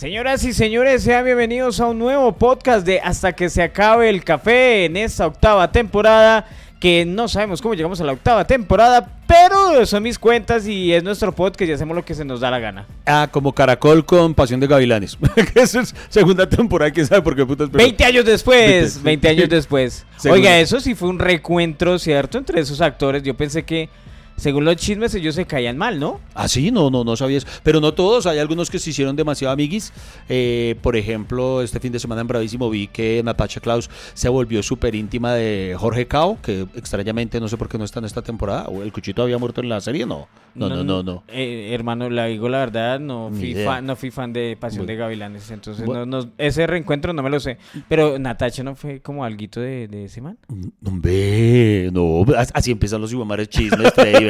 Señoras y señores, sean bienvenidos a un nuevo podcast de Hasta que se acabe el café en esta octava temporada. Que no sabemos cómo llegamos a la octava temporada, pero son mis cuentas y es nuestro podcast y hacemos lo que se nos da la gana. Ah, como Caracol con Pasión de Gavilanes. eso es segunda temporada, quién sabe por qué putas. pero- 20 años después, 20 20 años después. Oiga, eso sí fue un recuentro, ¿cierto? Entre esos actores. Yo pensé que, según los chismes, ellos se caían mal, ¿no? Ah, sí, no, no, no sabía eso. Pero no todos, hay algunos que se hicieron demasiado amiguis. Eh, por ejemplo, este fin de semana en Bravísimo vi que Natasha Klaus se volvió súper íntima de Jorge Cao, que extrañamente no sé por qué no está en esta temporada. ¿O el cuchito había muerto en la serie? No, no, no, no. no. Eh, hermano, la digo la verdad, no fui, fan, no fui fan de Pasión Bueno. de Gavilanes, entonces Bueno. no, no- ese reencuentro no me lo sé. Pero Natacha no fue como alguito de, de ese man. No, Hombre, no, as- así empiezan los iguamares chismes,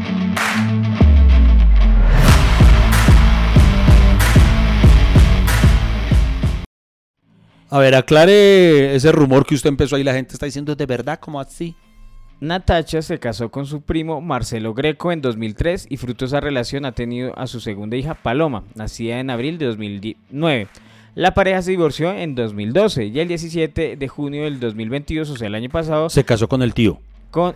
A ver, aclare ese rumor que usted empezó ahí, la gente está diciendo de verdad, como así? Natacha se casó con su primo Marcelo Greco en 2003 y fruto de esa relación ha tenido a su segunda hija Paloma, nacida en abril de 2009. La pareja se divorció en 2012 y el 17 de junio del 2022, o sea, el año pasado, Se casó con el tío. con,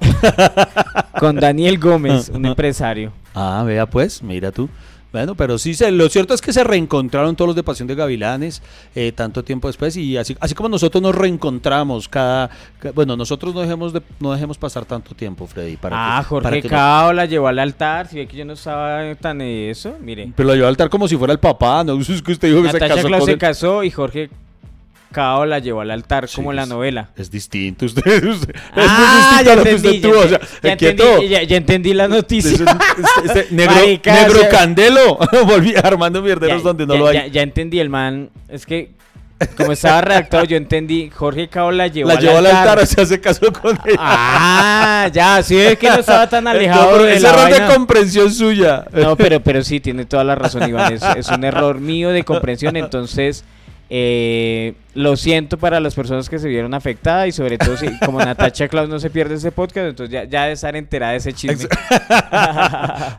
con Daniel Gómez, un empresario. Ah, vea pues, mira tú. Bueno, pero sí, se, lo cierto es que se reencontraron todos los de Pasión de Gavilanes eh, tanto tiempo después y así, así como nosotros nos reencontramos cada... ca- bueno, nosotros no dejemos, de, no dejemos pasar tanto tiempo, Freddy. Para ah, que- Jorge para que no- Cao la llevó al altar. Si ve que yo no estaba tan eso, mire. Pero lo llevó al altar como si fuera el papá, ¿no? Es que usted dijo que se casó Claus con se casó y Jorge Cao la llevó al altar Sí, como en la es- novela. Es distinto, usted, usted- es muy Ah, distinto ya a lo que entendí, usted ya, tuvo, o sea, ya entendí, ya- ya entendí la noticia. Este negro, Marica, negro o sea- candelo, volví armando mierderos donde no lo hay. Ya, entendí, el man. Es que, como estaba redactado, yo entendí. Jorge Cao la llevó, la al, llevó al altar. altar, o sea, se casó con ella. Ah, ya, sí, es que no estaba tan alejado No, de es la error vaina. de comprensión suya. No, pero, pero sí, tiene toda la razón, Iván. Es, es un error mío de comprensión. Entonces, eh, lo siento para las personas que se vieron afectadas y sobre todo si como Natacha Claus no se pierde ese podcast, entonces ya, ya de estar enterada de ese chisme.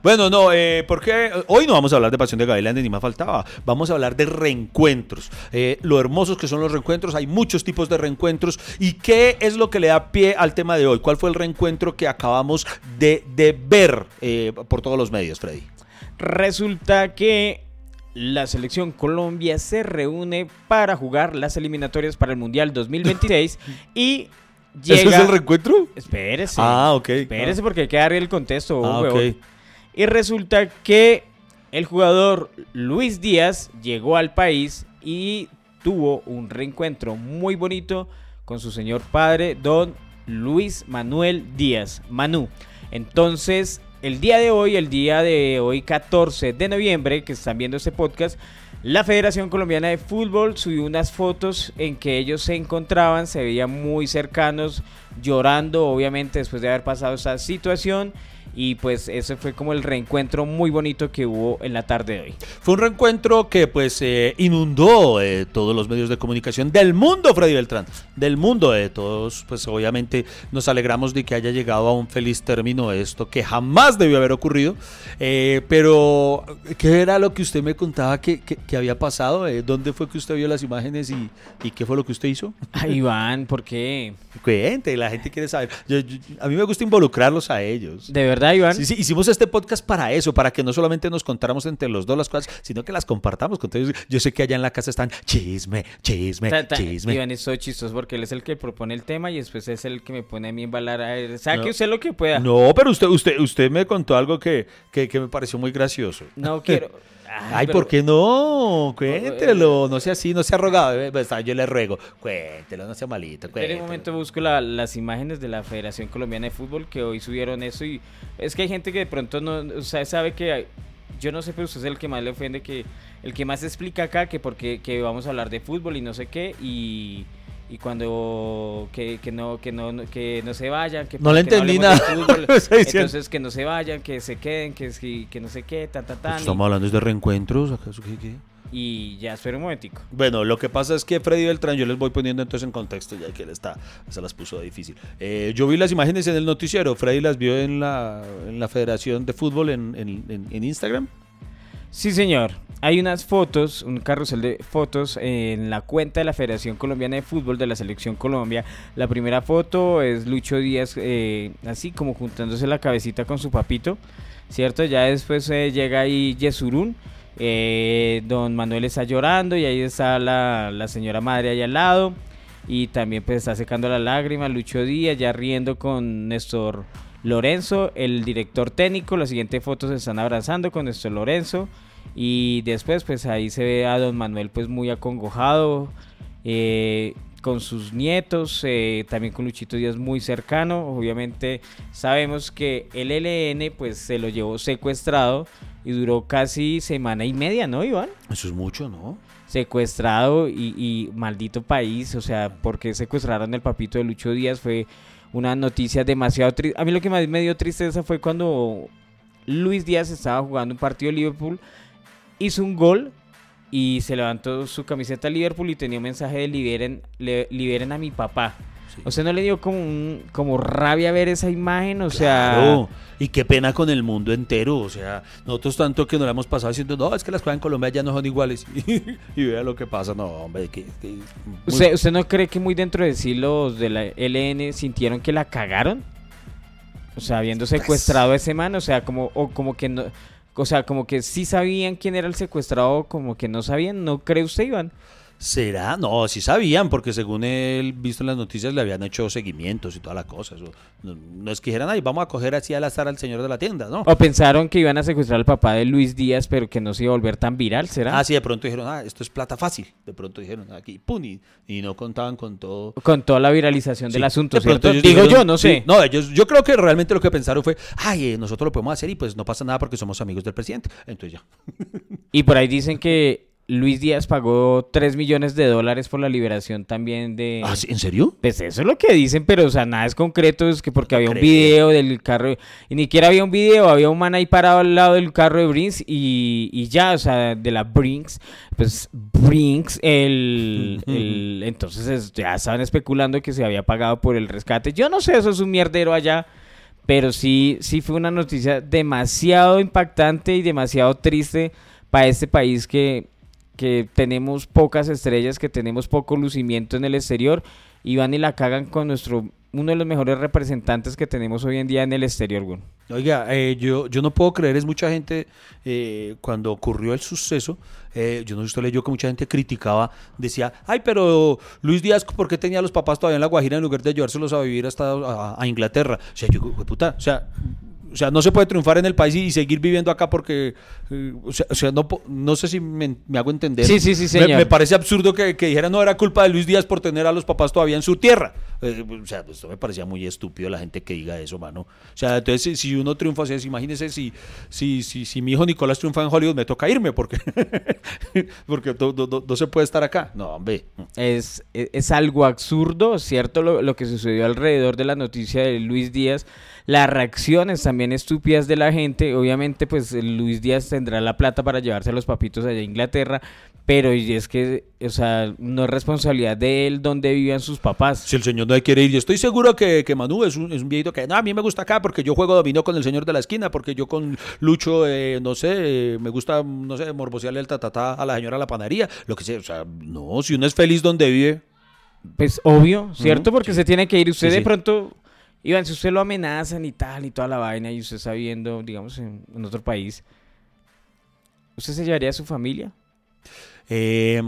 Bueno, no, eh, porque hoy no vamos a hablar de Pasión de Gavilanes, ni más faltaba. Vamos a hablar de reencuentros. Eh, lo hermosos que son los reencuentros, hay muchos tipos de reencuentros. ¿Y qué es lo que le da pie al tema de hoy? ¿Cuál fue el reencuentro que acabamos de, de ver por todos los medios, Freddy? Resulta que la selección Colombia se reúne para jugar las eliminatorias para el Mundial 2026 y llega... ¿Ese es el reencuentro? Espérese. Ah, ok. Espérese porque hay que darle el contexto. Ah, huevón. ok. Y resulta que el jugador Luis Díaz llegó al país y tuvo un reencuentro muy bonito con su señor padre, don Luis Manuel Díaz, Manu. Entonces, el día de hoy, el día de hoy 14 de noviembre, que están viendo este podcast, la Federación Colombiana de Fútbol subió unas fotos en que ellos se encontraban, se veían muy cercanos, llorando, obviamente, después de haber pasado esa situación. Y pues ese fue como el reencuentro muy bonito que hubo en la tarde de hoy. Fue un reencuentro que pues eh, inundó eh, todos los medios de comunicación del mundo, Freddy Beltrán. Del mundo de todos, pues obviamente nos alegramos de que haya llegado a un feliz término esto, que jamás debió haber ocurrido. Eh, pero, ¿qué era lo que usted me contaba que, que- que había pasado? Eh, ¿Dónde fue que usted vio las imágenes y, y qué fue lo que usted hizo? Ay, Iván, ¿por qué? Cuente, la gente quiere saber. Yo- yo- a mí me gusta involucrarlos a ellos. ¿De verdad, Iván? Sí, sí, hicimos este podcast para eso, para que no solamente nos contáramos entre los dos las cosas, sino que las compartamos con todos. Yo sé que allá en la casa están chisme, chisme, Ta- ta- chisme. Iván es todo chistoso porque él es el que propone el tema y después es el que me pone a mí embalar a. Saque No. usted lo que pueda. No, pero usted, usted, usted me contó algo que, que, que me pareció muy gracioso. No quiero. Ay, pero- ¿por qué no? Cuéntelo, no sea así, no sea rogado. eh, pues, Yo le ruego, cuéntelo, no sea malito. En un momento busco la- las imágenes de la Federación Colombiana de Fútbol que hoy subieron eso y es que hay gente que de pronto no o sea, sabe que hay- yo no sé, pero usted es el que más le ofende que el que más explica acá que porque que vamos a hablar de fútbol y no sé qué y y cuando que, que no que no que no se vayan que No le entendí nada. fútbol. Entonces que no se vayan que se queden que si- que no sé qué tan tan tan Estamos hablando de reencuentros. ¿acaso qué, qué? y, ya espera un momentico Bueno, lo que pasa es que Freddy Beltrán, yo les voy poniendo entonces en contexto, ya que él está, se las puso difícil. Eh, yo vi las imágenes en el noticiero, Freddy las vio en la, en la Federación de Fútbol en- en Instagram. Sí, señor. Hay unas fotos, un carrusel de fotos en la cuenta de la Federación Colombiana de Fútbol de la Selección Colombia. La primera foto es Lucho Díaz, eh, así como juntándose la cabecita con su papito, ¿cierto? Ya después eh, llega ahí Yesurún. eh, don Manuel está llorando y ahí está la, la señora madre ahí al lado. Y también pues está secando las lágrimas. Lucho Díaz ya riendo con Néstor Lorenzo, el director técnico. La siguiente foto se están abrazando con Néstor Lorenzo. Y después pues ahí se ve a don Manuel pues muy acongojado. eh, con sus nietos, eh, también con Luchito Díaz muy cercano. Obviamente sabemos que el LN pues se lo llevó secuestrado y duró casi semana y media, ¿no, Iván? Eso es mucho, ¿no? secuestrado y, y maldito país, o sea, porque secuestraron el papito de Lucho Díaz fue una noticia demasiado triste. A mí lo que más me dio tristeza fue cuando Luis Díaz estaba jugando un partido de Liverpool, hizo un gol y se levantó su camiseta Liverpool y tenía un mensaje de liberen, le- liberen a mi papá. Sí. O sea, no le dio como un- como rabia ver esa imagen, o sea, Claro, y qué pena con el mundo entero. O sea, nosotros tanto que nos la hemos pasado diciendo, no, es que las cosas en Colombia ya no son iguales. y vea lo que pasa. No, hombre, que. que- muy- ¿Usted, ¿Usted no cree que muy dentro de sí los de la LN sintieron que la cagaron? O sea, habiendo secuestrado a ese man, o sea, como, o como que no, o sea, como que sí sabían quién era el secuestrado, como que no sabían, ¿no cree usted, Iván? ¿Será? No, sí sabían, porque según él, visto en las noticias, le habían hecho seguimientos y toda la cosa. Eso, no, no es que dijeran, ay, vamos a coger así al azar al señor de la tienda, ¿no? O pensaron que iban a secuestrar al papá de Luis Díaz, pero que no se iba a volver tan viral, ¿será? Ah, sí, de pronto dijeron, ah, esto es plata fácil. De pronto dijeron, aquí, pum, y, y no contaban con todo. Con toda la viralización del asunto, Digo dijeron- yo, no sí, sé. no, ellos, yo creo que realmente lo que pensaron fue, ay, eh, nosotros lo podemos hacer y pues no pasa nada porque somos amigos del presidente. Entonces ya. Y por ahí dicen que Luis Díaz pagó 3 millones de dólares por la liberación también de... Ah. ¿En serio? Pues eso es lo que dicen, pero o sea, nada es concreto, es que porque había un video del carro, y ni siquiera había un video, había un man ahí parado al lado del carro de Brinks y, y ya, o sea, de la Brinks, pues Brinks, el, el- entonces es- ya estaban especulando que se había pagado por el rescate. Yo no sé, eso es un mierdero allá, pero sí, sí fue una noticia demasiado impactante y demasiado triste para este país que, que tenemos pocas estrellas, que tenemos poco lucimiento en el exterior y van y la cagan con nuestro uno de los mejores representantes que tenemos hoy en día en el exterior, güey. Oiga, eh, yo, yo no puedo creer, es mucha gente, eh, cuando ocurrió el suceso, eh, yo no sé usted leyó que mucha gente criticaba, decía, ay, pero Luis Díaz, ¿por qué tenía a los papás todavía en la Guajira en lugar de llevárselos a vivir hasta a, a Inglaterra? O sea, yo, "Jue puta, o sea, o sea, no se puede triunfar en el país y, y seguir viviendo acá porque, eh, o sea, o sea, no, no sé si me, me hago entender. Sí, sí, sí, señor. Me, parece absurdo que, que dijeran, no, era culpa de Luis Díaz por tener a los papás todavía en su tierra. Eh, o sea, pues, esto me parecía muy estúpido la gente que diga eso, mano. O sea, entonces, si, uno triunfa, o sea, imagínese si, si, si, si mi hijo Nicolás triunfa en Hollywood, me toca irme porque, porque no, no- no- no se puede estar acá. No, hombre. Es, es, es algo absurdo, ¿cierto? Lo, lo que sucedió alrededor de la noticia de Luis Díaz. Las reacciones también estúpidas de la gente. Obviamente, pues Luis Díaz tendrá la plata para llevarse a los papitos allá a Inglaterra. Pero y es que, o sea, no es responsabilidad de él donde vivían sus papás. Si el señor no quiere ir, yo estoy seguro que, que Manu es un, es un viejito que, no, a mí me gusta acá porque yo juego dominó con el señor de la esquina, porque yo con Lucho, eh, no sé, eh, me gusta, no sé, morbosearle el tatatá a la señora de la panadería, lo que sea. O sea, no, si uno es feliz donde vive. Pues obvio, ¿cierto? Porque se tiene que ir. Usted Sí, de pronto, Iván, si usted lo amenazan y tal y toda la vaina y usted está viendo, digamos, en, en otro país, ¿usted se llevaría a su familia? Eh,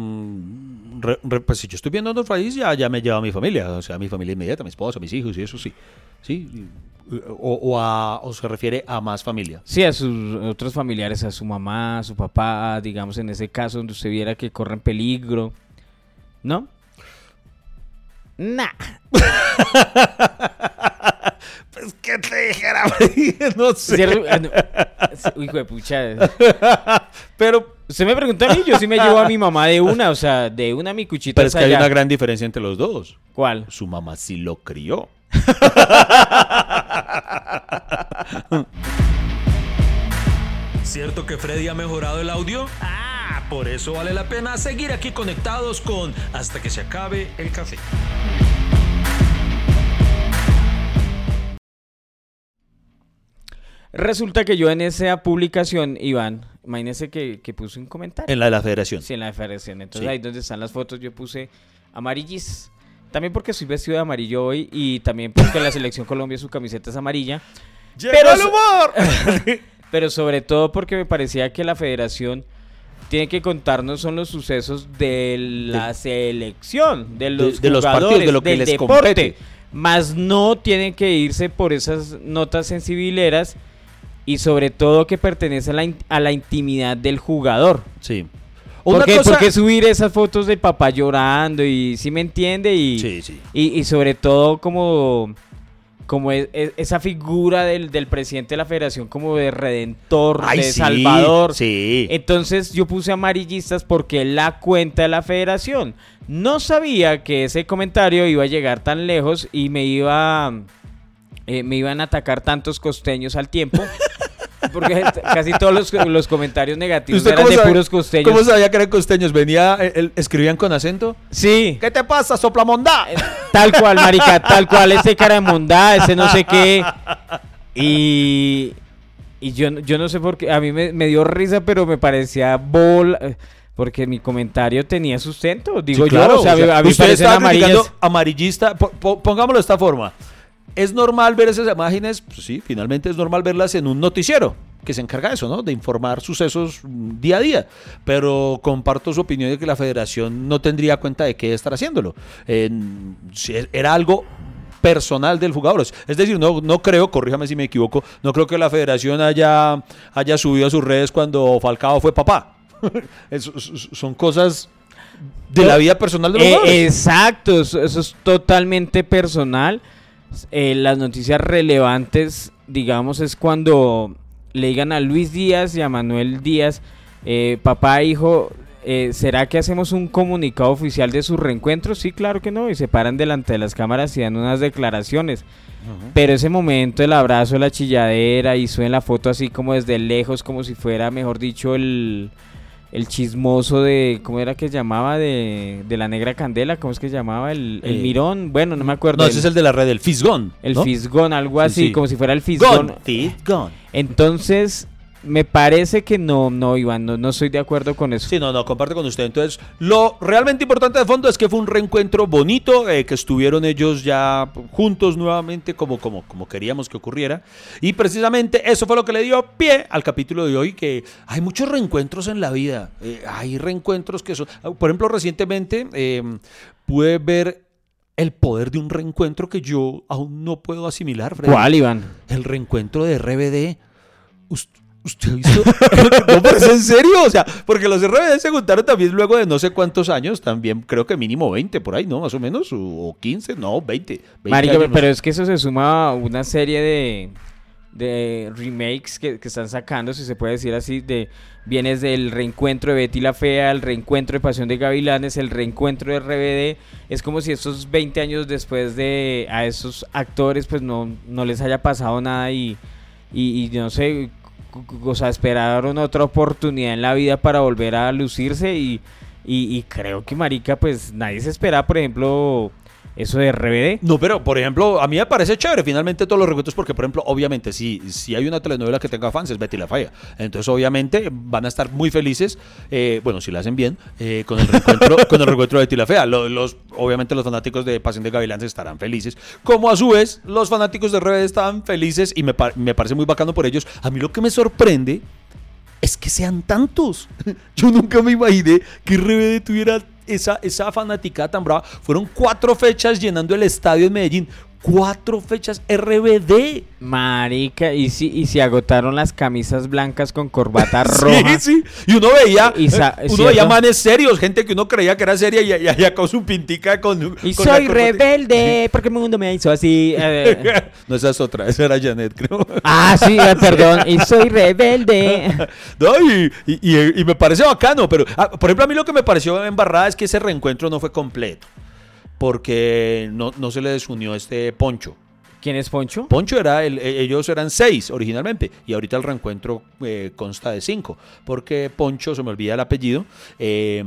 re- re- pues si yo estoy viendo en otro país, ya, ya me lleva a mi familia, o sea, a mi familia inmediata, mi esposa, mis hijos y eso sí. Sí, o, o a- o se refiere a más familia. Sí, a sus otros familiares, a su mamá, a su papá, digamos, en ese caso donde usted viera que corren peligro. ¿No? Nah. Pues, ¿qué te dijera? no sé. ¿Cierto? Ah, no. Uy, hijo de pucha. Pero, Usted me preguntó a mí, yo sí me llevo a mi mamá de una, o sea, de una mi cuchita. Pero es que hay una gran diferencia entre los dos. ¿Cuál? Su mamá sí lo crió. ¿Cierto que Freddy ha mejorado el audio? Ah, por eso vale la pena seguir aquí conectados con Hasta que se acabe el café. Resulta que yo en esa publicación, Iván, imagínese que, que puse un comentario. En la de la federación. Sí, en la federación. Entonces Sí. ahí donde están las fotos yo puse amarillis. También porque estoy vestido de amarillo hoy y también porque la selección Colombia su camiseta es amarilla. Pero el humor! Pero sobre todo porque me parecía que la federación tiene que contarnos son los sucesos de la selección, de los, de los partidos, de lo que del les deporte. compete. Más no tienen que irse por esas notas sensibileras y sobre todo que pertenece a la, a la intimidad del jugador. Sí. ¿Por qué, cosa- por qué subir esas fotos del papá llorando y si me entiende y, Sí, sí. y, y sobre todo como, como e- e- esa figura del, del presidente de la federación como de redentor, Ay, de sí, salvador. Sí. Entonces yo puse amarillistas porque la cuenta de la federación. No sabía que ese comentario iba a llegar tan lejos y me iba eh, me iban a atacar tantos costeños al tiempo. Porque casi todos los, los comentarios negativos ¿Usted eran de sabe- puros costeños. ¿Cómo sabía que eran costeños? Venía, eh, el- escribían con acento. Sí. ¿Qué te pasa, soplamondá? Tal cual, marica, tal cual, ese cara de mondá, ese no sé qué. Y, y yo, yo no sé por qué, a mí me, me dio risa, pero me parecía bola, eh, porque mi comentario tenía sustento, digo Sí, yo, claro, o sea, o sea, a mí usted estaba amarillista. Po- po- pongámoslo de esta forma. Es normal ver esas imágenes, pues sí, finalmente es normal verlas en un noticiero que se encarga de eso, ¿no? De informar sucesos mm, día a día. Pero comparto su opinión de que la federación no tendría cuenta de qué estar haciéndolo. Es- era algo personal del jugador. Es decir, no, no creo, corríjame si me equivoco, no creo que la federación haya, haya subido a sus redes cuando Falcao fue papá. Son cosas de la vida personal de los Eh, jugadores. exacto, eso, eso es totalmente personal. Eh, las noticias relevantes, digamos, es cuando le digan a Luis Díaz y a Manuel Díaz, eh, papá, hijo, eh, ¿será que hacemos un comunicado oficial de su reencuentro? Sí, claro que no, y se paran delante de las cámaras y dan unas declaraciones. Pero ese momento, el abrazo, la chilladera y suben la foto así como desde lejos, como si fuera, mejor dicho, el, el chismoso de, ¿cómo era que llamaba? De, de la negra candela, ¿cómo es que llamaba? El, el Eh, mirón, bueno, no me acuerdo. No, el, ese es el de la red, el Fisgón. el ¿no? fisgón, algo Sí, así, sí. como si fuera el fisgón. Gone, Fisgón. Entonces, me parece que no, no, Iván, no, no estoy de acuerdo con eso. Sí, no, no, comparte con usted. Entonces, lo realmente importante de fondo es que fue un reencuentro bonito, eh, que estuvieron ellos ya juntos nuevamente como, como, como queríamos que ocurriera. Y precisamente eso fue lo que le dio pie al capítulo de hoy, que hay muchos reencuentros en la vida. Eh, hay reencuentros que son... Por ejemplo, recientemente eh, pude ver el poder de un reencuentro que yo aún no puedo asimilar. Freddy. ¿Cuál, Iván? El reencuentro de RBD. Us- ¿Usted visto? no, pero es en serio. O sea, porque los RBD se juntaron también luego de no sé cuántos años. También creo que mínimo 20 por ahí, ¿no? Más o menos. O, o 15, no, 20. 20 Marica, años. pero es que eso se suma a una serie de, de remakes que, que están sacando, si se puede decir así, de vienes del reencuentro de Betty la Fea, el reencuentro de Pasión de Gavilanes, el reencuentro de RBD. Es como si estos 20 años después de a esos actores pues no, no les haya pasado nada y, y, y no sé, o sea, esperaron otra oportunidad en la vida para volver a lucirse y, y, y creo que Marica pues nadie se espera, por ejemplo, eso de RBD. No, pero por ejemplo, a mí me parece chévere finalmente todos los reencuentros porque, por ejemplo, obviamente, si, si hay una telenovela que tenga fans es Betty la Falla. Entonces, obviamente, van a estar muy felices, eh, bueno, si la hacen bien, eh, con, el reencuentro, con el reencuentro de Betty la Fea. Lo- Los, obviamente, los fanáticos de Pasión de Gavilanes estarán felices, como a su vez los fanáticos de RBD estaban felices y me, me parece muy bacano por ellos. A mí lo que me sorprende es que sean tantos. Yo nunca me imaginé que RBD tuviera esa, esa fanaticada tan brava. Fueron cuatro fechas llenando el estadio en Medellín. Cuatro fechas RBD. Marica, y si, y si agotaron las camisas blancas con corbata Sí, roja. sí. Y uno veía, Y sa- uno ¿cierto? veía manes serios, gente que uno creía que era seria y allá con su pintica con. Y con soy rebelde, porque el mundo me hizo así. eh. no, esa es otra, esa era Janet, creo. ah, sí, eh, perdón. Y soy rebelde. No, y, y- y- y me parece bacano, pero ah, por ejemplo a mí lo que me pareció embarrada es que ese reencuentro no fue completo, porque no, no se le desunió este Poncho. ¿Quién es Poncho? Poncho era, el, e- ellos eran seis originalmente y ahorita el reencuentro eh, consta de cinco, porque Poncho, se me olvida el apellido, eh,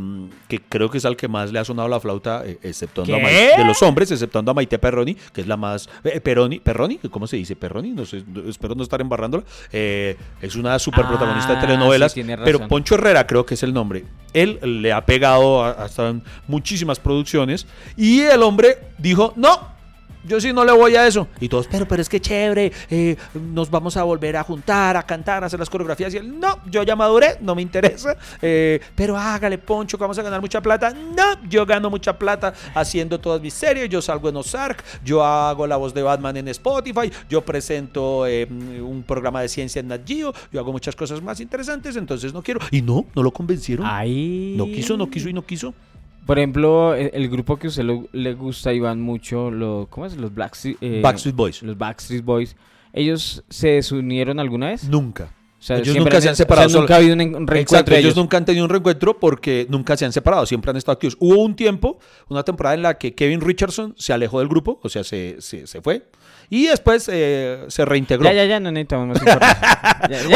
que creo que es al que más le ha sonado la flauta, eh, exceptuando a. Maite, de los hombres, exceptuando a Maite Perroni, que es la más, eh, Peroni, Perroni, ¿cómo se dice? Perroni, no sé, espero no estar embarrándola, eh, es una super protagonista Ah, de telenovelas, sí, tiene pero. Poncho Herrera creo que es el nombre. Él le ha pegado hasta en muchísimas producciones y el hombre dijo, no, yo sí no le voy a eso. Y todos, pero, pero es que chévere, eh, nos vamos a volver a juntar, a cantar, a hacer las coreografías. Y él, no, yo ya maduré, no me interesa. eh, pero hágale, Poncho, que vamos a ganar mucha plata. No, yo gano mucha plata haciendo todas mis series. Yo salgo en Ozark, yo hago la voz de Batman en Spotify, yo presento eh, un programa de ciencia en Nat Geo, yo hago muchas cosas más interesantes, entonces no quiero. Y no, no lo convencieron. Ahí. No quiso, no quiso y no quiso. Por ejemplo, el, el grupo que a usted lo- le gusta y van mucho, lo, ¿cómo es? Los Blackstreet, eh, Backstreet Boys. Los Backstreet Boys. ¿Ellos se desunieron alguna vez? Nunca. O sea, ellos nunca se han o sea, separado. nunca ha habido un, en- un reencuentro Exacto, de ellos ellos. nunca han tenido un reencuentro porque nunca se han separado, siempre han estado activos. Hubo un tiempo, una temporada en la que Kevin Richardson se alejó del grupo, o sea, se, se, se fue, y después eh, se reintegró. Ya, ya, ya, no necesitamos más información.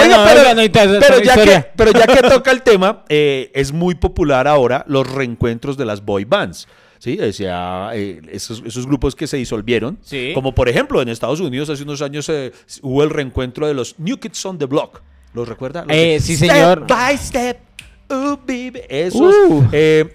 Pero, ya que, historia. pero ya que toca el tema, eh, es muy popular ahora los reencuentros de las boy bands. Sí, decía, eh, esos, esos grupos que se disolvieron, Sí. como por ejemplo en Estados Unidos hace unos años eh, hubo el reencuentro de los New Kids on the Block. ¿Los recuerda? Los Eh, sí, señor. Step by step. Uh, baby. Esos. Uh. eh,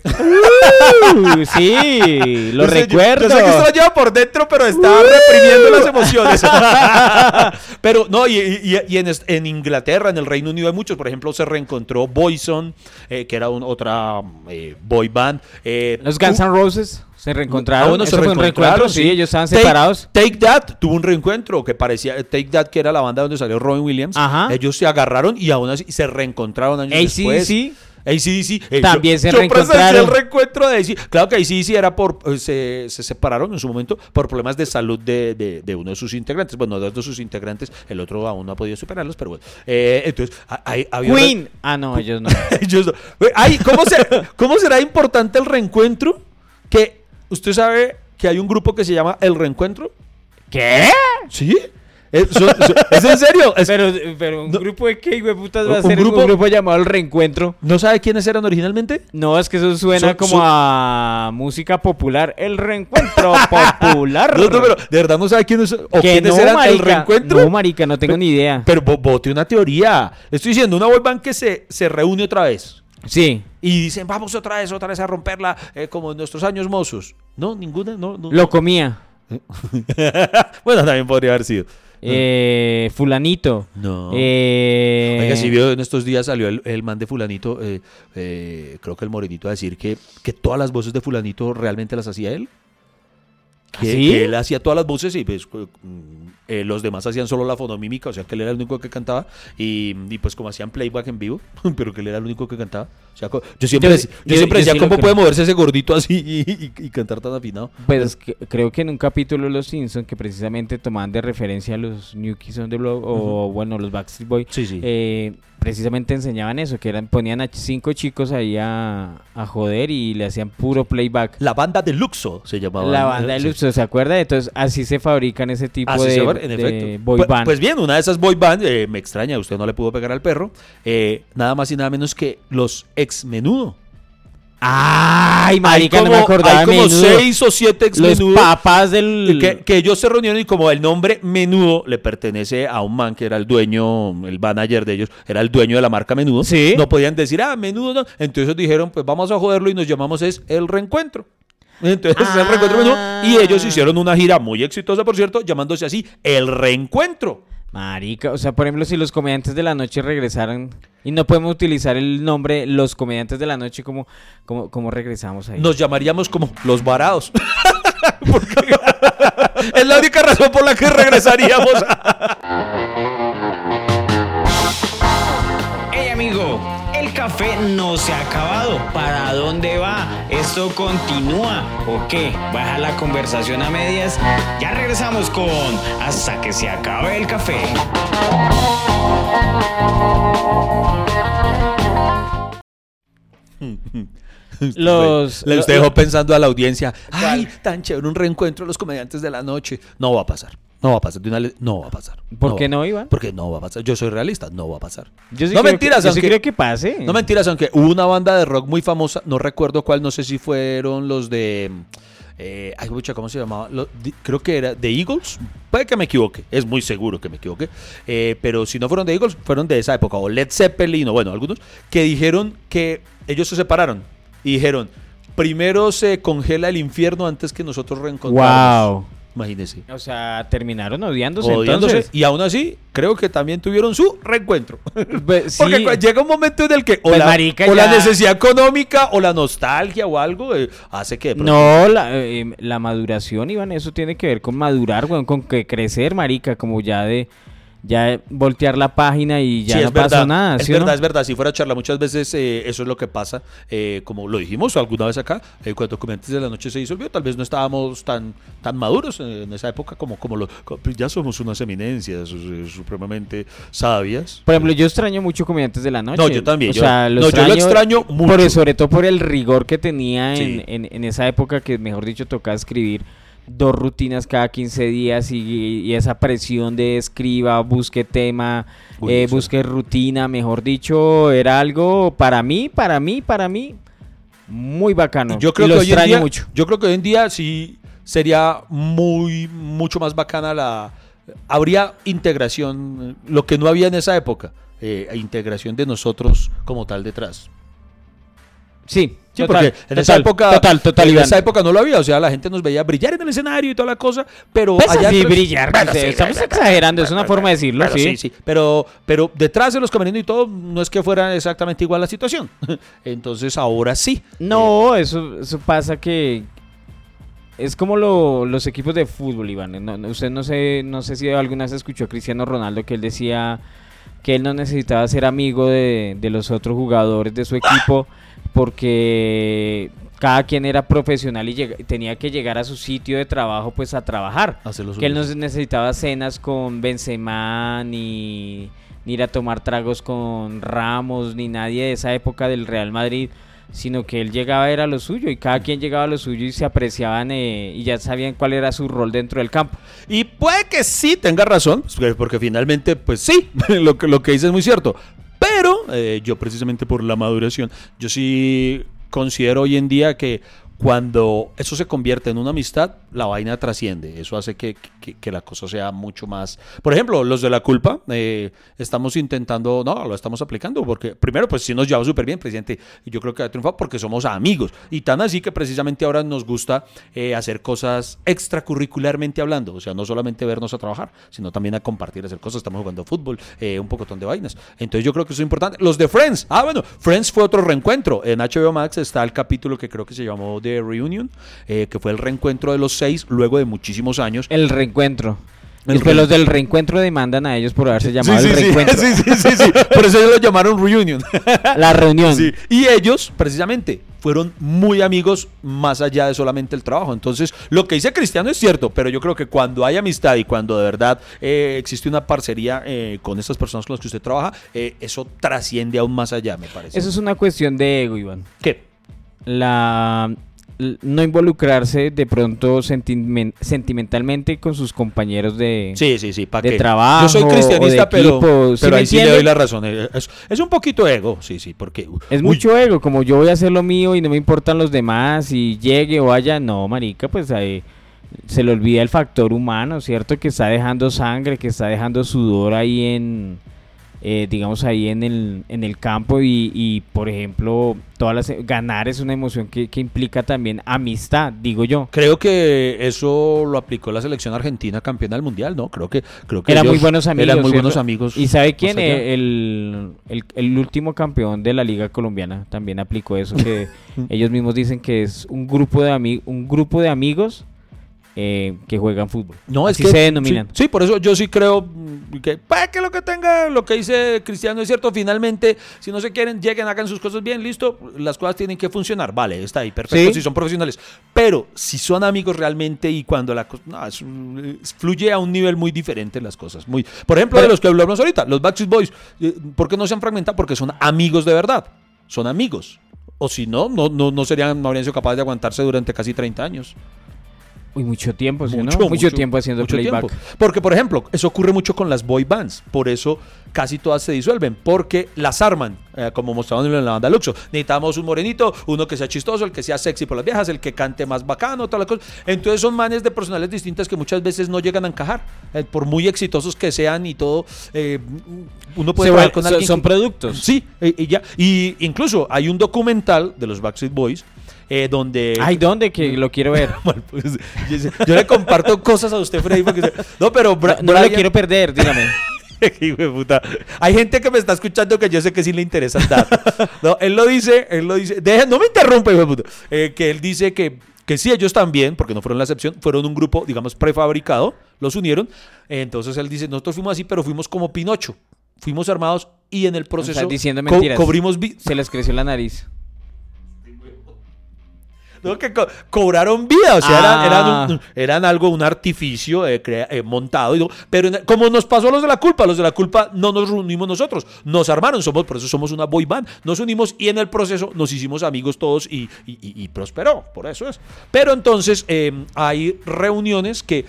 Uh, sí, lo yo sé- yo- recuerdo. Yo, sé que esto lo lleva por dentro, pero estaba reprimiendo las emociones. pero no, y, y- y en, en Inglaterra, en el Reino Unido hay muchos. Por ejemplo, se reencontró Boyson, eh, que era un- otra eh, boy band. eh, Los Guns tu- N' Roses se reencontraron. Ah, bueno, se reencontraron, reencuentro, sí, ellos estaban Take- separados. Take That tuvo un reencuentro que parecía Take That, que era la banda donde salió Robin Williams. Ajá. Ellos se agarraron y aún así se reencontraron años después. AC/DC ACDC. eh, También yo- se yo reencontraron. el reencuentro de AC. Claro que ACDC era por. eh, se, se separaron en su momento por problemas de salud de, de- de uno de sus integrantes. Bueno, dos de sus integrantes, el otro aún no ha podido superarlos, pero bueno. Eh, entonces, ha- hay- había una- Queen. Ah, no, ellos no. Ellos no. Ay, ¿cómo, será, ¿Cómo será importante el reencuentro? Que usted sabe que hay un grupo que se llama El Reencuentro. ¿Qué? ¿Sí? ¿Es, son- son- ¿es en serio? Es- Pero, pero un No. grupo de qué, güey, putas va a ¿Un ser grupo? un grupo llamado El Reencuentro. ¿No sabe quiénes eran originalmente? No, es que eso suena Son- como a música popular. El Reencuentro Popular. No, no, pero de verdad no sabe quiénes, o Que quiénes no, eran marica. El Reencuentro. No, marica, no tengo ni idea. Pero bo- bote una teoría. Estoy diciendo, una boy band que se, se reúne otra vez. Sí, Y dicen, vamos otra vez, otra vez a romperla, eh, como en nuestros años mozos. No, ninguna, no. no. lo comía. bueno, también podría haber sido. Eh, fulanito. No. Eh, Oiga, si vio en estos días salió el, el man de fulanito, eh, eh, creo que el morenito a decir que, que todas las voces de fulanito realmente las hacía él. Que, ¿Sí? que él hacía todas las voces y pues mm, eh, los demás hacían solo la fonomímica, o sea que él era el único que cantaba y, y, pues como hacían playback en vivo, pero que él era el único que cantaba. O sea, yo siempre, Yo- yo yo- siempre decía sí cómo puede moverse ese gordito así y, y- y cantar tan afinado. Pues que- creo que en un capítulo de Los Simpsons que precisamente tomaban de referencia a los New Kids on the Block o bueno, los Backstreet Boys, Sí, sí. eh, precisamente enseñaban eso, que eran ponían a cinco chicos ahí a, a joder y le hacían puro playback. la banda de Luxo se llamaba. La banda de Sí. ¿Se acuerda? Entonces así se fabrican ese tipo Así de, se en de boy Pues- band. Pues bien, una de esas boy band, eh, me extraña, usted no le pudo pegar al perro, eh, nada más y nada menos que los ex menudo. Ay, marica, como, no me acordaba hay como menudo. seis o siete ex Los menudo papás del... que, que ellos se reunieron y como el nombre menudo le pertenece a un man que era el dueño, el manager de ellos, era el dueño de la marca menudo, Sí. no podían decir, ah, menudo no. Entonces dijeron, pues vamos a joderlo y nos llamamos es el reencuentro. Entonces es el reencuentro. Y ellos hicieron una gira muy exitosa, por cierto, llamándose así el reencuentro. Marica, o sea, por ejemplo, si los comediantes de la noche regresaran y no podemos utilizar el nombre los comediantes de la noche, ¿cómo, cómo, cómo regresamos ahí? Nos llamaríamos como los varados. es la única razón por la que regresaríamos. hey amigo, el café no se ha acabado. ¿Para dónde va? ¿Esto continúa o qué? ¿Baja la conversación a medias? Ya regresamos con Hasta que se acabe el café. Los, Le usted dejó pensando a la audiencia, ay, tan chévere un reencuentro de los comediantes de la noche. No va a pasar. No va a pasar. no va a pasar. ¿Por qué no, Iván? Porque no va a pasar. Yo soy realista, no va a pasar. Yo no mentiras, que, yo creo que pase. No mentiras, aunque hubo una banda de rock muy famosa, no recuerdo cuál, no sé si fueron los de. Eh, ay, mucha, ¿cómo se llamaba? creo que era The Eagles. Puede que me equivoque, es muy seguro que me equivoque. Eh, pero si no fueron The Eagles, fueron de esa época. O Led Zeppelin, o bueno, algunos, que dijeron que ellos se separaron y dijeron: primero se congela el infierno antes que nosotros reencontrarnos. ¡Wow! Imagínese. O sea, terminaron odiándose. Odiándose. Y aún así, creo que también tuvieron su reencuentro. Pues, Porque llega un momento en el que o, pues, la, necesidad económica o la nostalgia o algo eh, hace que... No, la, eh, la, maduración, Iván, eso tiene que ver con madurar, con que crecer, marica, como ya de ya voltear la página y ya no pasó nada. Es verdad, es verdad. Si fuera charla, muchas veces eh, eso es lo que pasa. Eh, como lo dijimos alguna vez acá, eh, cuando Documentes de la Noche se disolvió, tal vez no estábamos tan, tan maduros en esa época como, como lo. Pues ya somos unas eminencias supremamente sabias. Por ejemplo, yo extraño mucho Comediantes de la Noche. No, yo también. O sea, lo extraño, yo lo extraño mucho. sobre todo por el rigor que tenía en, en esa época que, mejor dicho, tocaba escribir dos rutinas cada 15 días y, esa presión de escriba, busque tema, eh, busque rutina, mejor dicho, era algo para mí, para mí, para mí, muy bacano. Yo creo que hoy en día, mucho. Yo creo que hoy en día sí sería muy, mucho más bacana la... Habría integración, lo que no había en esa época, eh, integración de nosotros como tal detrás. Sí, Sí, porque en esa época, total, total, en esa época no lo había, o sea, la gente nos veía brillar en el escenario y toda la cosa, pero pues allá brillar, estamos exagerando, es una forma de decirlo, sí. sí. sí, pero pero detrás de los camerinos y todo no es que fuera exactamente igual la situación. Entonces, ahora sí. No, eso eso pasa que es como los equipos de fútbol, Iván. usted no sé, no sé si alguna vez escuchó a Cristiano Ronaldo que él decía que él no necesitaba ser amigo de, de los otros jugadores de su equipo porque cada quien era profesional y tenía que llegar a su sitio de trabajo pues a trabajar. Que él no necesitaba cenas con Benzema ni, ni ir a tomar tragos con Ramos ni nadie de esa época del Real Madrid, sino que él llegaba era lo suyo y cada quien llegaba a lo suyo y se apreciaban eh, y ya sabían cuál era su rol dentro del campo. Y puede que sí tenga razón, porque finalmente pues sí, lo que, lo que dice es muy cierto, pero eh, yo precisamente por la maduración, yo sí considero hoy en día que cuando eso se convierte en una amistad, la vaina trasciende. Eso hace que, la cosa sea mucho más. Por ejemplo, los de la culpa, eh, estamos intentando, no, lo estamos aplicando, porque primero, pues sí nos lleva súper bien, presidente, yo creo que ha triunfado porque somos amigos. Y tan así que precisamente ahora nos gusta eh, hacer cosas extracurricularmente hablando, o sea, no solamente vernos a trabajar, sino también a compartir, hacer cosas. Estamos jugando fútbol, eh, un pocotón de vainas. Entonces yo creo que eso es importante. Los de Friends, ah, bueno, Friends fue otro reencuentro. En HBO Max está el capítulo que creo que se llamó The Reunion, que fue el reencuentro de los luego de muchísimos años. El reencuentro. Después los del reencuentro demandan a ellos por haberse llamado el reencuentro. Sí, sí, sí, sí, Por eso ellos lo llamaron reunion. La reunión. Y ellos, precisamente, fueron muy amigos más allá de solamente el trabajo. Entonces, lo que dice Cristiano es cierto, pero yo creo que cuando hay amistad y cuando de verdad eh, existe una parcería eh, con estas personas con las que usted trabaja, eh, eso trasciende aún más allá, me parece. Eso es una cuestión de ego, Iván. ¿Qué? La no involucrarse de pronto sentimentalmente con sus compañeros de, sí, sí, sí, de trabajo. Yo soy cristianista, pero, pero ahí sí le doy la razón. Es, un poquito ego, sí, sí, porque... Es mucho ego, como yo voy a hacer lo mío y no me importan los demás y llegue o vaya, no, marica, pues ahí se le olvida el factor humano, ¿cierto? Que está dejando sangre, que está dejando sudor ahí en eh, digamos, ahí en el, en el campo y, por ejemplo, todas las, ganar es una emoción que, implica también amistad, digo yo. Creo que eso lo aplicó la selección argentina campeona del mundial, ¿no? Creo que, creo que eran muy buenos amigos. Eran muy buenos amigos. ¿Y sabe quién? El, el, último campeón de la liga colombiana también aplicó eso, que ellos mismos dicen que es un grupo de, un grupo de amigos eh, que juegan fútbol. No, es que se denominan. Sí, sí, por eso yo sí creo mm, que, pues, que lo que tenga, lo que dice Cristiano es cierto. Finalmente, si no se quieren, lleguen, hagan sus cosas bien, listo. Las cosas tienen que funcionar. Vale, está ahí, perfecto. Sí. Si son profesionales. Pero si son amigos realmente y cuando la cosa. No, es fluye a un nivel muy diferente las cosas. Muy, por ejemplo, de los que hablamos ahorita, los Backstreet Boys. eh, ¿Por qué no se han fragmentado? Porque son amigos de verdad. Son amigos. O si no, no, no, no serían, no habrían sido capaces de aguantarse durante casi 30 años. Uy, mucho tiempo, ¿sí, no? Mucho, tiempo haciendo mucho playback. tiempo. Porque, por ejemplo, eso ocurre mucho con las boy bands. Por eso casi todas se disuelven. Porque las arman, eh, como mostraron en la banda Luxo. Necesitamos un morenito, uno que sea chistoso, el que sea sexy por las viejas, el que cante más bacano, todas las cosas. Entonces son manes de personales distintas que muchas veces no llegan a encajar. Eh, por muy exitosos que sean y todo, eh, uno puede trabajar con alguien son que- productos. Sí, y ya. Y incluso hay un documental de los Backstreet Boys eh, donde... Ay, ¿dónde? Que lo quiero ver. Pues, yo, yo le comparto cosas a usted, Freddy, porque no, pero Bra- No, no Brian- lo quiero perder, dígame. Hijo de puta. Hay gente que me está escuchando que yo sé que sí le interesa el dato. No, él lo dice, él lo dice. Deja- no me interrumpa, hijo de puta. Eh, que él dice que, que sí, ellos también, porque no fueron la excepción, fueron un grupo, digamos, prefabricado, los unieron. Entonces él dice, nosotros fuimos así, pero fuimos como Pinocho. Fuimos armados y en el proceso Estás diciendo co- mentiras. Se les creció la nariz. No, que co- cobraron vida, o sea, eran, Ah. eran, un- eran algo, un artificio eh, eh, montado. y no- pero en- como nos pasó a los de la culpa, los de la culpa no nos reunimos nosotros, nos armaron, somos, por eso somos una boy band, nos unimos y en el proceso nos hicimos amigos todos y, y- y- y prosperó, por eso es. Pero entonces eh, hay reuniones que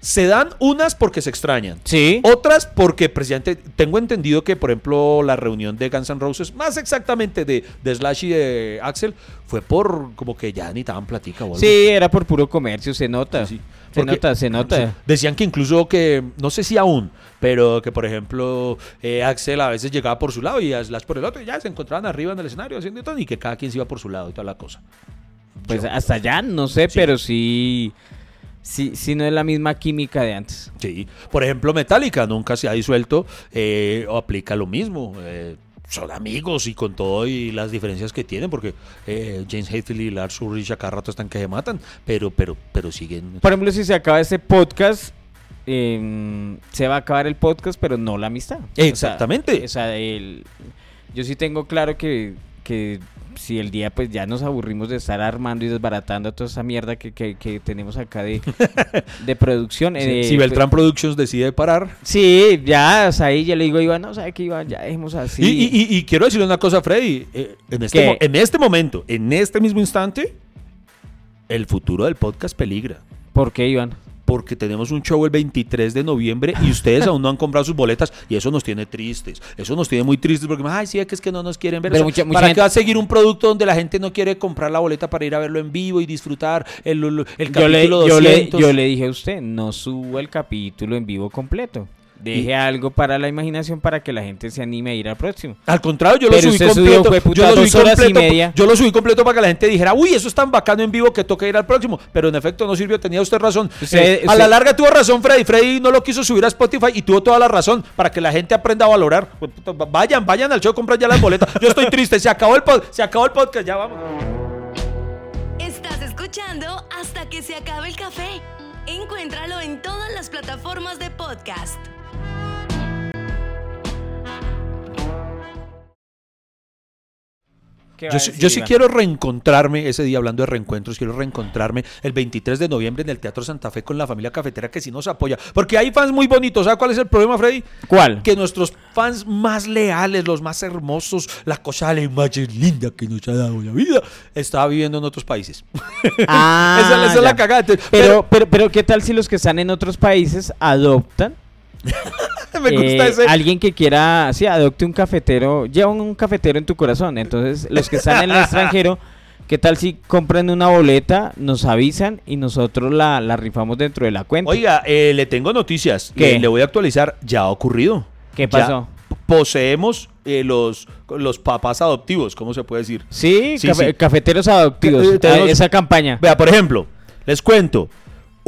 se dan unas porque se extrañan. Sí. Otras porque precisamente tengo entendido que, por ejemplo, la reunión de Guns N' Roses, más exactamente de, de Slash y de Axel, fue por como que ya necesitaban platica o algo. Sí, era por puro comercio, se nota. Sí, sí. Se Porque- nota, se nota. Decían que incluso que, no sé si aún, pero que por ejemplo eh, Axel a veces llegaba por su lado y a Slash por el otro y ya se encontraban arriba en el escenario haciendo todo y que cada quien se iba por su lado y toda la cosa. Pues hasta allá, no sé, Sí. pero sí, sí no es la misma química de antes. Sí, por ejemplo Metallica nunca se ha disuelto eh, o aplica lo mismo. eh, son amigos y con todo y las diferencias que tienen, porque eh, James Hetfield y Lars Ulrich a cada rato están que se matan, pero, pero, pero siguen. Por ejemplo, si se acaba este podcast, em, se va a acabar el podcast, pero no la amistad. O sea, Exactamente. O sea, el- yo sí tengo claro que, que si el día pues ya nos aburrimos de estar armando y desbaratando toda esa mierda que, que- que tenemos acá de, de producción. eh, si Beltrán Productions decide parar. Sí, ya, o sea, ahí ya le digo a Iván, no, ¿sabe qué, Iván? Ya dejemos así. Y, y- y- y quiero decirle una cosa, Freddy. eh, en, este en este momento, en este mismo instante, el futuro del podcast peligra. ¿Por qué, Iván? Porque tenemos un show el 23 de noviembre y ustedes aún no han comprado sus boletas y eso nos tiene tristes. Eso nos tiene muy tristes porque, ay, sí, es que es que no nos quieren ver. Pero O sea, mucha- mucha ¿Para gente- qué va a seguir un producto donde la gente no quiere comprar la boleta para ir a verlo en vivo y disfrutar el, el, el Yo le, capítulo yo, le, 200? yo le dije a usted, no suba el capítulo en vivo completo. Deje Y- algo para la imaginación para que la gente se anime a ir al próximo. Al contrario, yo lo subí subió, completo. fue puta, yo, lo subí completo media. yo lo subí completo para que la gente dijera, uy, eso es tan bacano en vivo que toca ir al próximo. Pero en efecto no sirvió, tenía usted razón. Usted- Eh, A la larga tuvo razón Freddy. Freddy no lo quiso subir a Spotify y tuvo toda la razón para que la gente aprenda a valorar. Pues, puta, Vayan, vayan al show, compren ya las boletas. Yo estoy triste, se acabó el, pod- se acabó el podcast, ya vamos. Estás escuchando hasta que se acabe el café. Encuéntralo en todas las plataformas de podcast. Yo, sí- decir, yo sí Iván? quiero reencontrarme ese día, hablando de reencuentros, quiero reencontrarme el 23 de noviembre en el Teatro Santa Fe con la familia cafetera que sí nos apoya. Porque hay fans muy bonitos. ¿Sabe cuál es el problema, Freddy? ¿Cuál? Que nuestros fans más leales, los más hermosos, la cosa la más linda que nos ha dado la vida, estaba viviendo en otros países. Ah, esa, esa es la cagada. Entonces, Pero, pero, pero, ¿qué tal si los que están en otros países adoptan? me gusta eh, ese. Alguien que quiera, sí, adopte un cafetero, lleva un, un cafetero en tu corazón. Entonces, los que están en el extranjero, ¿qué tal si compran una boleta, nos avisan y nosotros la, la rifamos dentro de la cuenta? Oiga, eh, le tengo noticias. ¿Qué? Le, le voy a actualizar. Ya ha ocurrido. ¿Qué Ya pasó? poseemos eh, los, los papás adoptivos, ¿cómo se puede decir? Sí, Sí, cafe- sí. cafeteros adoptivos. Tenemos- eh, esa campaña. Vea, por ejemplo, les cuento.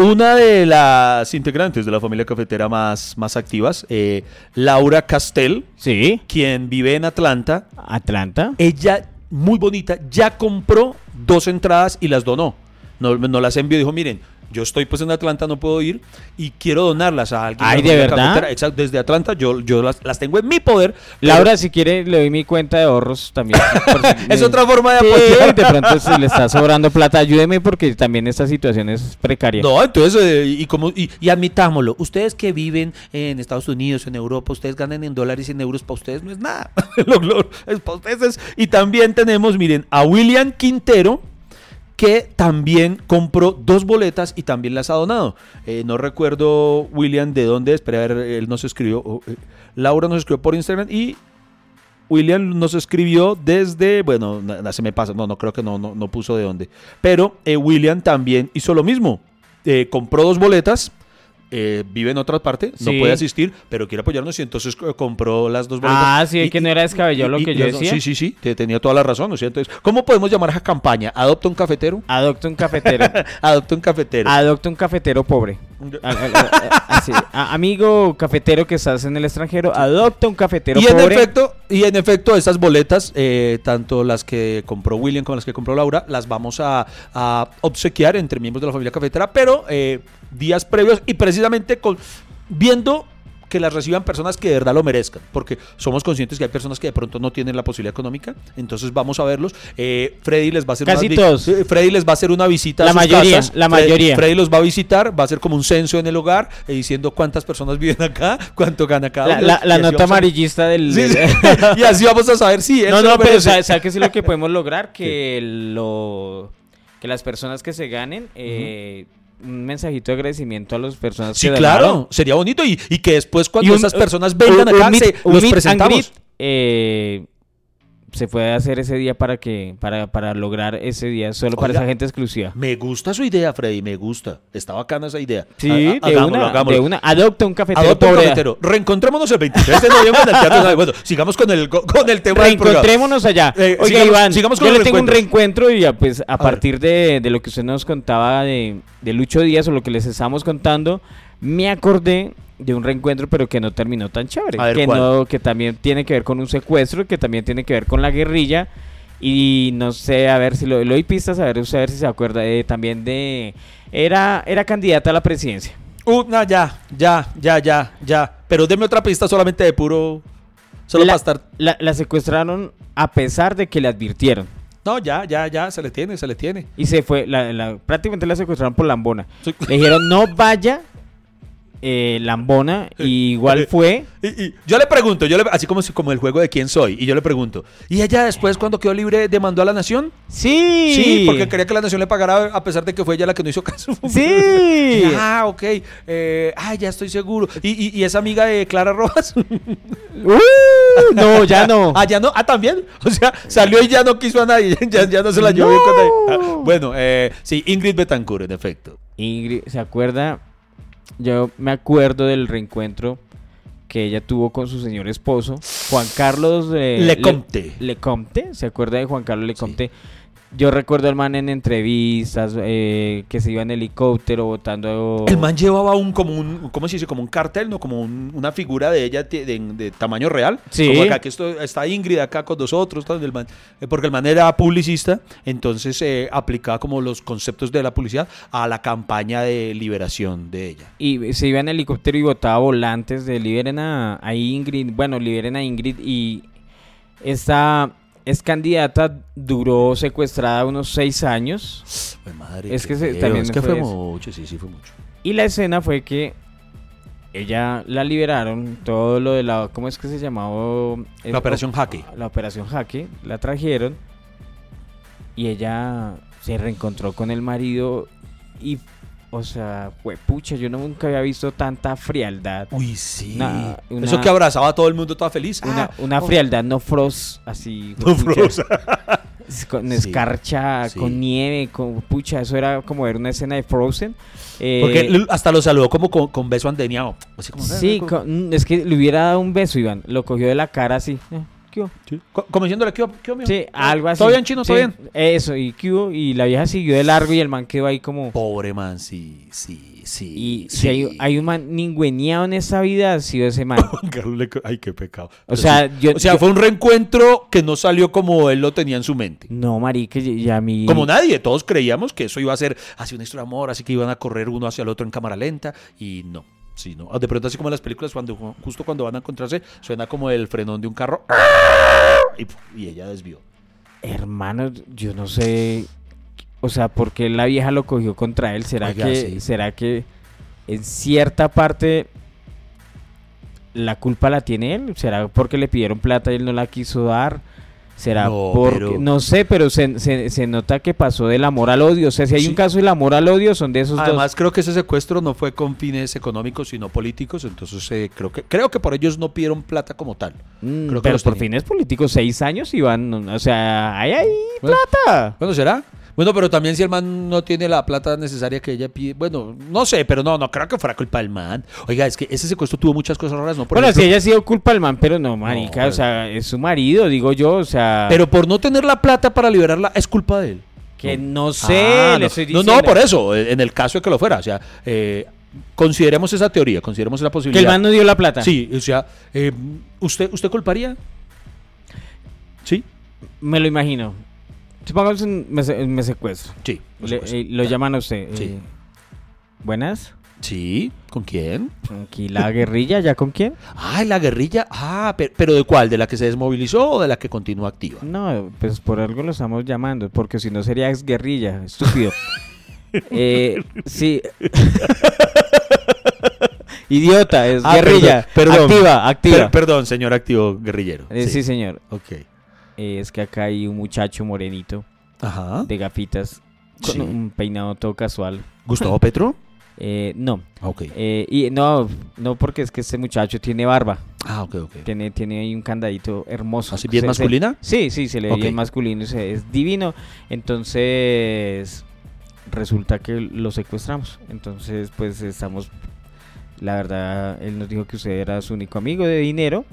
Una de las integrantes de la familia cafetera más, más activas, eh, Laura Castell, Sí, quien vive en Atlanta, Atlanta. ella, muy bonita, ya compró dos entradas y las donó. No, no las envió, dijo, miren, yo estoy pues en Atlanta, no puedo ir y quiero donarlas a alguien. Ay, ¿de verdad? Exacto, desde Atlanta yo, yo las, las tengo en mi poder. pero Laura, si quiere, le doy mi cuenta de ahorros también. Es otra forma de Sí, apoyar. de pronto si le está sobrando plata, ayúdeme porque también esta situación es precaria. No, entonces, eh, y, como, y, y admitámoslo, ustedes que viven en Estados Unidos, en Europa, ustedes ganan en dólares y en euros, para ustedes no es nada. Lo- lo- es para ustedes es- y también tenemos, miren, a William Quintero, que también compró dos boletas y también las ha donado. Eh, no recuerdo, William, de dónde es, pero a ver, él nos escribió, eh, Laura nos escribió por Instagram y William nos escribió desde, bueno, na- se me pasa, no, no creo que no, no, puso de dónde. Pero eh, William también hizo lo mismo. Compró dos boletas, eh, vive en otra parte, no puede asistir, pero quiere apoyarnos y entonces compró las dos boletas. Ah, sí, Y- que no era descabellado lo que yo decía. Sí, sí, sí, te- tenía toda la razón, ¿no es cierto? Entonces, ¿Cómo podemos llamar a esa campaña? ¿Adopta un cafetero? Adopta un cafetero. Adopta un cafetero. Adopta un cafetero pobre. A- a- a- así. A- amigo cafetero que estás en el extranjero, adopta un cafetero y en efecto, y en efecto, esas boletas, eh, tanto las que compró William como las que compró Laura, las vamos a, a obsequiar entre miembros de la familia cafetera, pero eh, días previos y precisamente con viendo que las reciban personas que de verdad lo merezcan, porque somos conscientes que hay personas que de pronto no tienen la posibilidad económica, entonces vamos a verlos. Eh, Freddy les va a hacer Casi una todos. eh, Freddy les va a hacer una visita a La sus mayoría, casas. la mayoría. Freddy los va a visitar, va a hacer como un censo en el hogar, eh, diciendo cuántas personas viven acá, cuánto gana cada La, uno. la- nota a- amarillista del... Sí, sí. y así vamos a saber si él no, no, pero. ¿sabes sabe qué es lo que podemos lograr? Que lo que las personas que se ganen eh, un mensajito de agradecimiento a las personas Sí, que claro, donaron. sería bonito y, y que después cuando un- esas personas un- vengan acá se, los presentamos. eh, se puede hacer ese día para que para, para lograr ese día solo para Oiga. esa gente exclusiva. Me gusta su idea, Freddy, me gusta. Está bacana esa idea. Sí, Ha- ha- de, hagámoslo, una, hagámoslo. de una. Adopta un cafetero Adopta un cafetero. Reencontrémonos el 23 de noviembre en el Teatro. Bueno, sigamos con el, con el tema del programa. Reencontrémonos allá. Eh, Oiga, sigamos- Iván, sigamos con yo le tengo un reencuentro y ya, pues a, ver. partir de, de lo que usted nos contaba de, de Lucho Díaz o lo que les estamos contando, me acordé de un reencuentro pero que no terminó tan chévere. Ver, que, ¿cuál? no, que también tiene que ver con un secuestro, que también tiene que ver con la guerrilla. Y no sé, a ver si lo, le doy pistas, a ver, a ver si se acuerda eh, también de... Era, era candidata a la presidencia. Uh, no, ya, ya, ya, ya, ya. Pero deme otra pista solamente de puro... Solo la, para estar... la- la secuestraron a pesar de que le advirtieron. No, ya, ya, ya, se le tiene, se le tiene. Y se fue, la, la- prácticamente la secuestraron por Lambona. Le dijeron, no vaya eh, Lambona. Y igual fue. Y, y yo le pregunto, yo le, así como, como el juego de quién soy, y yo le pregunto, ¿y ella después cuando quedó libre demandó a la nación? Sí. Sí, porque quería que la nación le pagara a pesar de que fue ella la que no hizo caso. Sí. Ah, ok. Eh, ah, ya estoy seguro. ¿Y, y, esa amiga de Clara Rojas? Uh, no, ya no. ah, ya no. Ah, también. O sea, salió y ya no quiso a nadie. ya, ya no se la llevó bien con nadie. Ah, bueno, eh, sí, Ingrid Betancourt, en efecto. Ingrid, ¿se acuerda? Yo me acuerdo del reencuentro que ella tuvo con su señor esposo, Juan Carlos Lecomte. Le- Lecomte, ¿se acuerda de Juan Carlos Lecomte? Yo recuerdo al man en entrevistas, eh, que se iba en helicóptero botando... El man llevaba un como un, ¿cómo se dice? Como un cartel, ¿no? Como un- una figura de ella de, de- de tamaño real. Sí. Como acá, que esto, está Ingrid acá con nosotros, todo el man. Eh, porque el man era publicista, entonces eh, aplicaba como los conceptos de la publicidad a la campaña de liberación de ella. Y se iba en helicóptero y botaba volantes de liberen a, a Ingrid. Bueno, liberen a Ingrid y esta es candidata, duró secuestrada unos seis años. Pues madre, Es que se- también es que fue mucho, sí, sí fue mucho. Y la escena fue que ella la liberaron, todo lo de la, ¿cómo es que se llamaba? La operación Jaque. La operación Jaque, la trajeron y ella se reencontró con el marido y, o sea, fue pucha, yo nunca había visto tanta frialdad. Uy, sí. Una- una- Eso que abrazaba a todo el mundo toda feliz. Una, Ah, una oh. frialdad no frost, así. No frost. Con Sí, escarcha, sí. con nieve, con pucha, eso era como ver una escena de Frozen. Eh, Porque hasta lo saludó como con, con beso andeniado. Así como, Sí, con- es que le hubiera dado un beso, Iván. Lo cogió de la cara así. eh, ¿qué hubo? Sí. Co- Como diciéndole, ¿qué, hubo, qué mijo? Sí, algo así. ¿Todo bien, chino? ¿Todo Sí, bien? Eso, y ¿qué hubo? Y la vieja siguió de largo y el man quedó ahí como... Pobre man, sí, sí, sí. Y sí. si hay, hay un man ningüeneado en esa vida, ha sido ese man. Ay, qué pecado. O sea, sí. yo- o sea yo- fue un reencuentro que no salió como él lo tenía en su mente. No, marica, y a mí... Como nadie, todos creíamos que eso iba a ser una historia de amor, así que iban a correr uno hacia el otro en cámara lenta y no. Sí, no. De pronto así como en las películas cuando justo cuando van a encontrarse suena como el frenón de un carro y, y ella desvió. Hermano, yo no sé... O sea, ¿por qué la vieja lo cogió contra él? ¿Será, Oiga, que, sí. ¿será que en cierta parte la culpa la tiene él? ¿Será porque le pidieron plata y él no la quiso dar? ¿Será No, porque... pero- No sé, pero se, se- se nota que pasó del amor al odio. O sea, si hay Sí. un caso del amor al odio, son de esos Además creo que ese secuestro no fue con fines económicos sino políticos, entonces eh, creo que creo que por ellos no pidieron plata como tal. dos. Mm, creo que pero por fines políticos, seis años iban... O sea, hay ahí Bueno. plata. Bueno, ¿será? Bueno, pero también si el man no tiene la plata necesaria que ella pide, bueno, no sé, pero no, no creo que fuera culpa del man. Oiga, es que ese secuestro tuvo muchas cosas raras, ¿no? Por bueno, ejemplo, si haya sido culpa del man, pero no, marica, o sea, es su marido, digo yo, o sea... Pero por no tener la plata para liberarla es culpa de él. Que no sé, Ah, le no. estoy no, diciendo. no, por eso, en el caso de que lo fuera, o sea, eh, consideremos esa teoría, consideremos esa Que el posibilidad. man no dio la plata. Sí, o sea, eh, ¿usted, ¿usted culparía? Sí, Me lo imagino. Supongamos me, me secuestro. sí. por Le- supuesto. eh, lo llaman a usted. Sí. eh, Buenas. Sí, ¿con quién? Aquí la guerrilla, ¿ya con quién? Ah, la guerrilla. Ah, pero, pero ¿de cuál? ¿De la que se desmovilizó o de la que continúa activa? No, pues por algo lo estamos llamando, porque si no sería ex guerrilla, estúpido. eh, sí. Idiota, es Ah, guerrilla. perdón, perdón. activa, activa. Per- perdón, señor activo guerrillero. Eh, sí. señor. Ok. Eh, es que acá hay un muchacho morenito Ajá. de gafitas con Sí. un peinado todo casual. ¿Gustavo Petro? Eh, no, Ok. Eh, y no, no porque es que este muchacho tiene barba, Ah, ok, ok. tiene, tiene ahí un candadito hermoso. ¿Así bien Se- se- masculina? sí, sí, se le ve bien masculino, y se- es divino. Entonces, resulta que lo secuestramos. Entonces, pues estamos, la verdad, él nos dijo que usted era su único amigo de dinero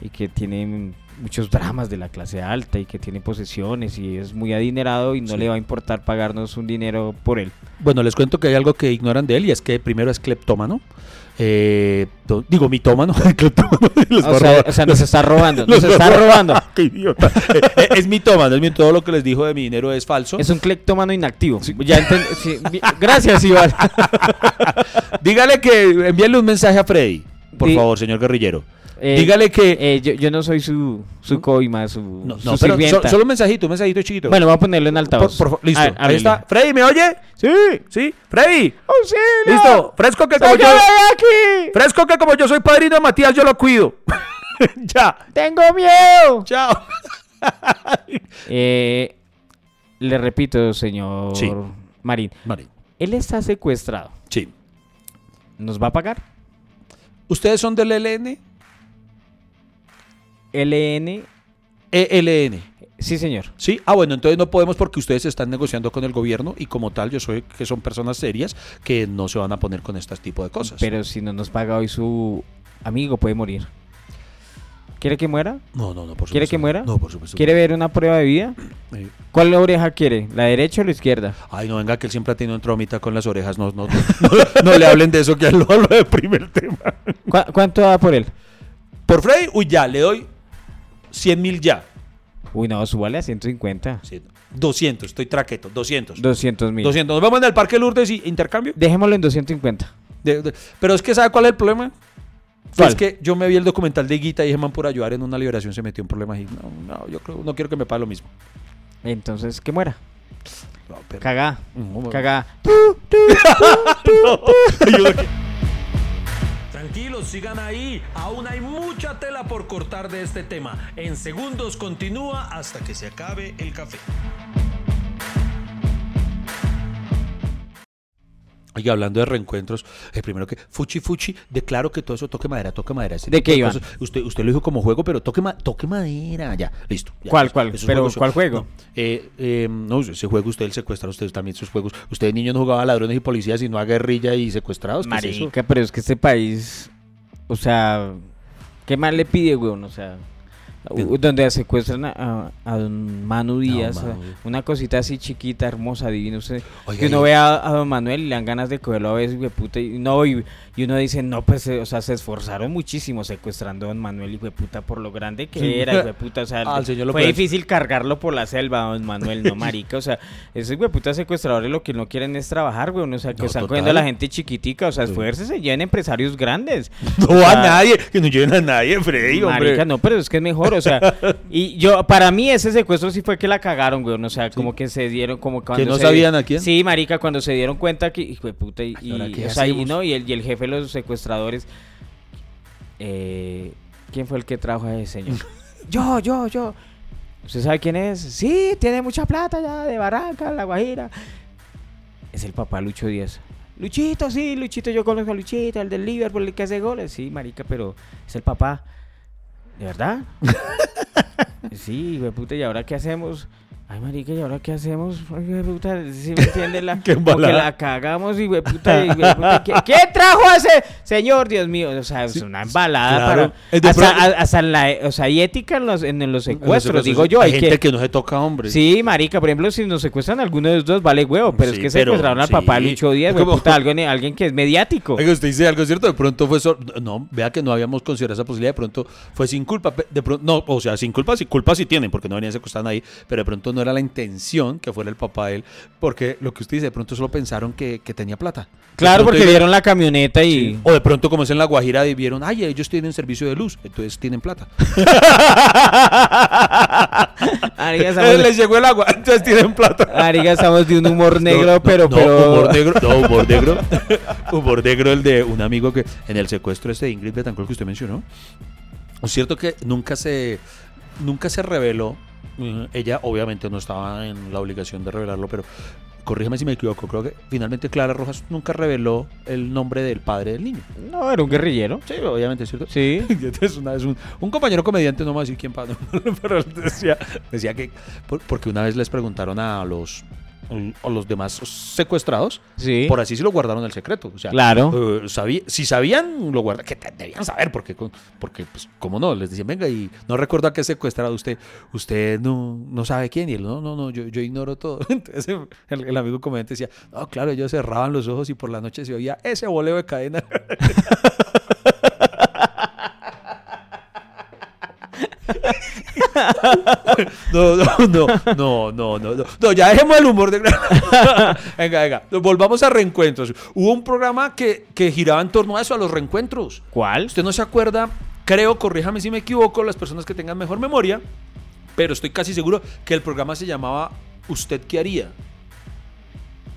y que tiene muchos dramas de la clase alta y que tiene posesiones y es muy adinerado y no Sí. le va a importar pagarnos un dinero por él. Bueno, les cuento que hay algo que ignoran de él y es que primero es cleptómano. Eh, digo, mitómano. cleptómano. Va O sea, robar. o sea, nos está robando, nos está robando. ¡Qué idiota! Eh, eh, es mitómano. Es todo lo que les dijo de mi dinero es falso. Es un cleptómano inactivo. Ya sí, Gracias, Iván. Dígale que envíale un mensaje a Freddy. Por favor, señor guerrillero. Eh, Dígale que. eh, yo, yo no soy su, su coima, su, no, su no, pero so- solo un mensajito, un mensajito chiquito. Bueno, voy a ponerlo en altavoz. por listo. A Ahí está. Freddy, ¿me oye? Sí. Sí. Freddy. ¡Auxilio! Listo. Fresco que como yo. ¡Sáqueme de aquí! Fresco que como yo soy padrino de Matías, yo lo cuido. ya. ¡Tengo miedo! Chao. Eh, le repito, señor Sí. Marín. Marín. Él está secuestrado. Sí. ¿Nos va a pagar? ¿Ustedes son del ELN? LN. ELN. Sí, señor. Sí, ah bueno, entonces no podemos porque ustedes están negociando con el gobierno y como tal yo soy que son personas serias que no se van a poner con este tipo de cosas. Pero si no nos paga hoy su amigo, puede morir. ¿Quiere que muera? no, no, no, por supuesto. ¿Quiere que muera? No, por supuesto. ¿Quiere ver una prueba de vida? Eh, ¿Cuál oreja quiere? ¿La derecha o la izquierda? Ay, no venga que él siempre ha tenido un traumita con las orejas. No, no, no, le hablen de eso que él lo hablo de primer tema. ¿Cu- ¿Cuánto da por él? Por Freddy, uy, ya, le doy 100 mil ya. Uy, no, súbale a 150. Sí, 200, estoy traqueto, 200. 200 mil. 200. Nos vemos en el Parque Lourdes y intercambio. Dejémoslo en 250. De- de- pero es que, ¿sabe cuál es el problema? ¿Cuál? Es que yo me vi el documental de Guita y dije, man, por ayudar en una liberación se metió en problemas y no, no, yo creo, no quiero que me pague lo mismo. Entonces, que muera. No, pero- Cagá. No, no. Cagá. Tranquilos, sigan ahí. Aún hay mucha tela por cortar de este tema. En segundos continúa hasta que se acabe el café. Oiga, hablando de reencuentros, eh, primero que Fuchi Fuchi, declaro que todo eso toque madera, toque madera. ¿De qué, cosas. Usted, usted lo dijo como juego, pero toque, ma- toque madera, ya, listo. ya, ¿Cuál, cuál? Pero, juegos ¿cuál juego? No, eh, eh, no, ese juego usted, el secuestrar, ustedes también sus juegos. Usted de niño no jugaba a ladrones y policías, sino a guerrilla y secuestrados. Marica, pero es que este país, o sea, ¿qué más le pide, weón? O sea, donde secuestran a, don Manu Díaz, Manu una cosita así chiquita, hermosa, divina. usted- Oiga, que uno y- ve a, a don Manuel y le dan ganas de cogerlo a veces, güey, puta, y no, y, y uno dice, no, pues, eh, o sea, se esforzaron muchísimo secuestrando a don Manuel, y puta, por lo grande que Sí. era, güey, puta, o sea, fue puede- difícil cargarlo por la selva, don Manuel, no marica, o sea, esos güey, puta secuestradores lo que no quieren es trabajar, güey, o sea, que No, están total. cogiendo a la gente chiquitica, o sea, Sí. esfuércese, lleven empresarios grandes. No O a nadie, que no lleven a nadie, Freddy, hombre. Marica, no, pero es que es mejor, o sea, y yo, para mí ese secuestro sí fue que la cagaron, güey, o sea, como que se dieron, como cuando no se- sabían a quién? Sí, marica, cuando se dieron cuenta que, hijo de puta, y, ¿Y y, qué o sea, y hacemos? no, y el, y el jefe de los secuestradores, eh, ¿quién fue el que trajo a ese señor? yo, yo, yo. ¿Usted sabe quién es? Sí, tiene mucha plata ya de Barranca, La Guajira. Es el papá Lucho Díaz. Luchito, sí, Luchito, yo conozco a Luchito, el del Liverpool, el que hace goles. Sí, marica, pero es el papá. ¿De verdad? sí, güey, puta, ¿y ahora qué hacemos? Ay, marica, ¿y ahora qué hacemos? Ay, puta, ¿sí me entiende? La, Qué como que la cagamos y, güey, puta, y, puta, ¿qué, qué trajo ese señor, Dios mío? O sea, es una embalada claro. para... Hasta, a- la, o sea, hay ética en los, en, los secuestros, digo yo. Hay Hay gente que, que... no se toca, hombre. Sí, marica, por ejemplo, si nos secuestran a alguno de los dos, vale huevo, pero Sí, es que pero- secuestraron al papá sí. Lucho Díaz, güey, Como- puta, alguien, alguien que es mediático. Oiga, usted dice algo cierto, de pronto fue sor- no, vea que no habíamos considerado esa posibilidad, de pronto fue sin culpa, de pronto no, o sea, sin culpa, sí culpa sí tienen porque no venían secuestrando ahí, pero de pronto no era la intención que fuera el papá de él, porque lo que usted dice, de pronto solo pensaron que, que tenía plata. Claro, porque vieron la camioneta y... Sí. O de pronto como es en la Guajira y vieron, ay, ellos tienen servicio de luz, entonces tienen plata. Estamos, Les llegó el agua, entonces tienen plata. marica, estamos de un humor negro, No, no, pero... no, pero... humor negro, no, humor negro. humor negro el de un amigo que en el secuestro este de Ingrid Betancourt que usted mencionó. Es cierto que nunca se nunca se reveló. Ella obviamente no estaba en la obligación de revelarlo, pero corrígeme si me equivoco, creo que finalmente Clara Rojas nunca reveló el nombre del padre del niño. No, era un guerrillero. Sí, obviamente, ¿cierto? Sí. Entonces una vez un, un compañero comediante, no me voy a decir quién, pero decía, decía que, por- porque una vez les preguntaron a los, a los demás secuestrados, Sí. por así sí lo guardaron el secreto. O sea, Claro. eh, sabí- si sabían, lo guardaron, que debían saber, porque, porque pues, como no, les decían, venga, y no recuerdo a qué secuestrado usted, usted no, no sabe quién, y él, no, no, no, yo, yo ignoro todo. Entonces el, el amigo comediante decía, no, claro, ellos cerraban los ojos y por la noche se oía ese boleo de cadena. No, no, no, no, no, no, no, no, ya dejemos el humor de... venga, venga, volvamos a reencuentros. Hubo un programa que, que giraba en torno a eso, a los reencuentros. ¿Cuál? Usted no se acuerda, creo, corríjame si me equivoco, las personas que tengan mejor memoria, pero estoy casi seguro que el programa se llamaba ¿Usted qué haría?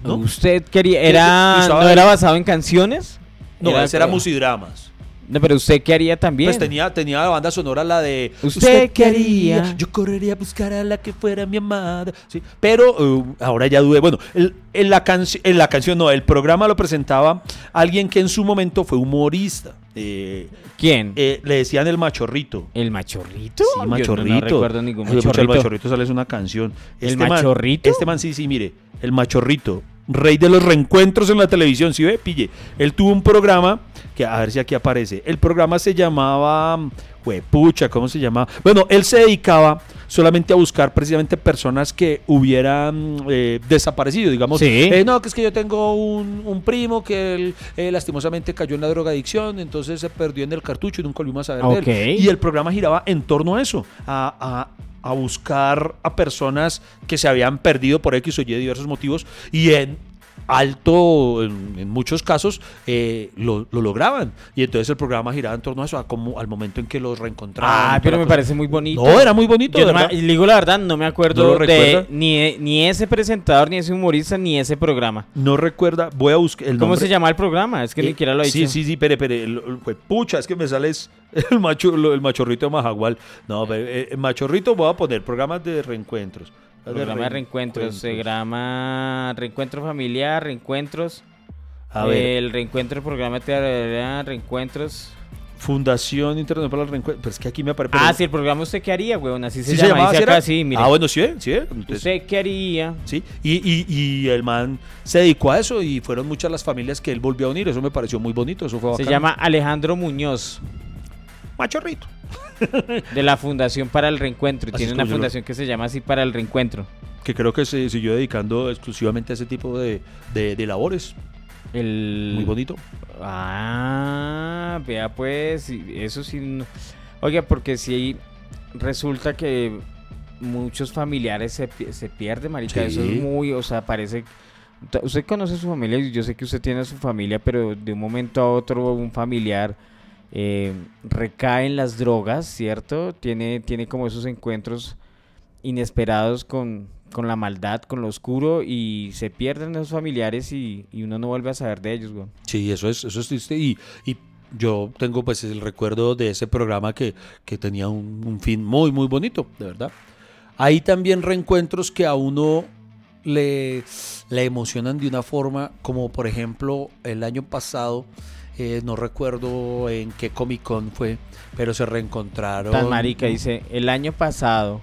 ¿No? ¿Usted quería... Era... ¿No era basado en canciones? No, ese era musidramas. No, pero ¿usted qué haría también? Pues tenía, tenía la banda sonora la de ¿Usted qué haría? Yo correría a buscar a la que fuera mi amada. Sí, pero eh, ahora ya dudé. Bueno, el- en, la en la canción no, el programa lo presentaba alguien que en su momento fue humorista. Eh, ¿Quién? eh, le decían el machorrito. ¿El machorrito? Sí, Yo machorrito. No, no recuerdo ningún machorrito. El machorrito sale es una canción. ¿El man- machorrito? este man, sí, sí, mire. El machorrito. Rey de los reencuentros en la televisión, ¿sí ve? Pille. Él tuvo un programa que, a ver si aquí aparece. El programa se llamaba. Pucha, ¿cómo se llamaba? Bueno, él se dedicaba solamente a buscar precisamente personas que hubieran eh, desaparecido, digamos. Sí. Eh, no, que es que yo tengo un, un primo que él eh, lastimosamente cayó en la drogadicción, entonces se perdió en el cartucho y nunca volvimos a saber de él. Y el programa giraba en torno a eso, a, a- a buscar a personas que se habían perdido por X o Y diversos motivos y en alto, en, en muchos casos, eh, lo, lo lograban. Y entonces el programa giraba en torno a eso, a como, al momento en que los reencontraban. Ah, pero me cosa. parece muy bonito. No, era muy bonito, Yo no me- digo la verdad, no me acuerdo ¿No lo de recuerda? ni, ni ese presentador, ni ese humorista, ni ese programa. No recuerda, voy a buscar el ¿Cómo nombre. se llama el programa? Es que ni Eh, siquiera lo he dicho. Sí, sí, sí, pere, pere. el- pucha, es que me sale es el, macho, el machorrito de Majagual. No, pero, eh, el machorrito voy a poner programas de reencuentros. Programa de reencuentros, se grama reencuentro familiar, reencuentros. A ver, El reencuentro, el programa de teatro, reencuentros. Fundación Internacional para el Reencuentro. Pero es que aquí me aparece. Ah, sí, el programa usted qué haría, weón, así se ¿Sí llama. llamaba dice así acá, era? sí, mire. Ah, bueno, sí, sí. ¿eh? Entonces, ¿Usted qué haría? Sí, y, y, y el man se dedicó a eso y fueron muchas las familias que él volvió a unir. Eso me pareció muy bonito. Eso fue Se bacano. llama Alejandro Muñoz. Machorrito. De la Fundación para el Reencuentro. Tiene una lo- fundación que se llama así para el Reencuentro. Que creo que se siguió dedicando exclusivamente a ese tipo de, de- de labores. El... Muy bonito. Ah, vea pues, eso sí. no- Oiga, porque si resulta que muchos familiares se, se pierden, marica. Eso Sí. es muy, o sea, parece. Usted conoce a su familia y yo sé que usted tiene a su familia, pero de un momento a otro un familiar eh, recae en las drogas, ¿cierto? Tiene, tiene como esos encuentros inesperados con, con la maldad, con lo oscuro y se pierden esos familiares y, uno no vuelve a saber de ellos. Sí, eso es, eso es triste. Y, y yo tengo pues el recuerdo de ese programa que, que tenía un, un fin muy, muy bonito, de verdad. Hay también reencuentros que a uno le, le emocionan de una forma, como por ejemplo el año pasado, eh, no recuerdo en qué Comic Con fue, pero se reencontraron. Tan marica, dice, el año pasado,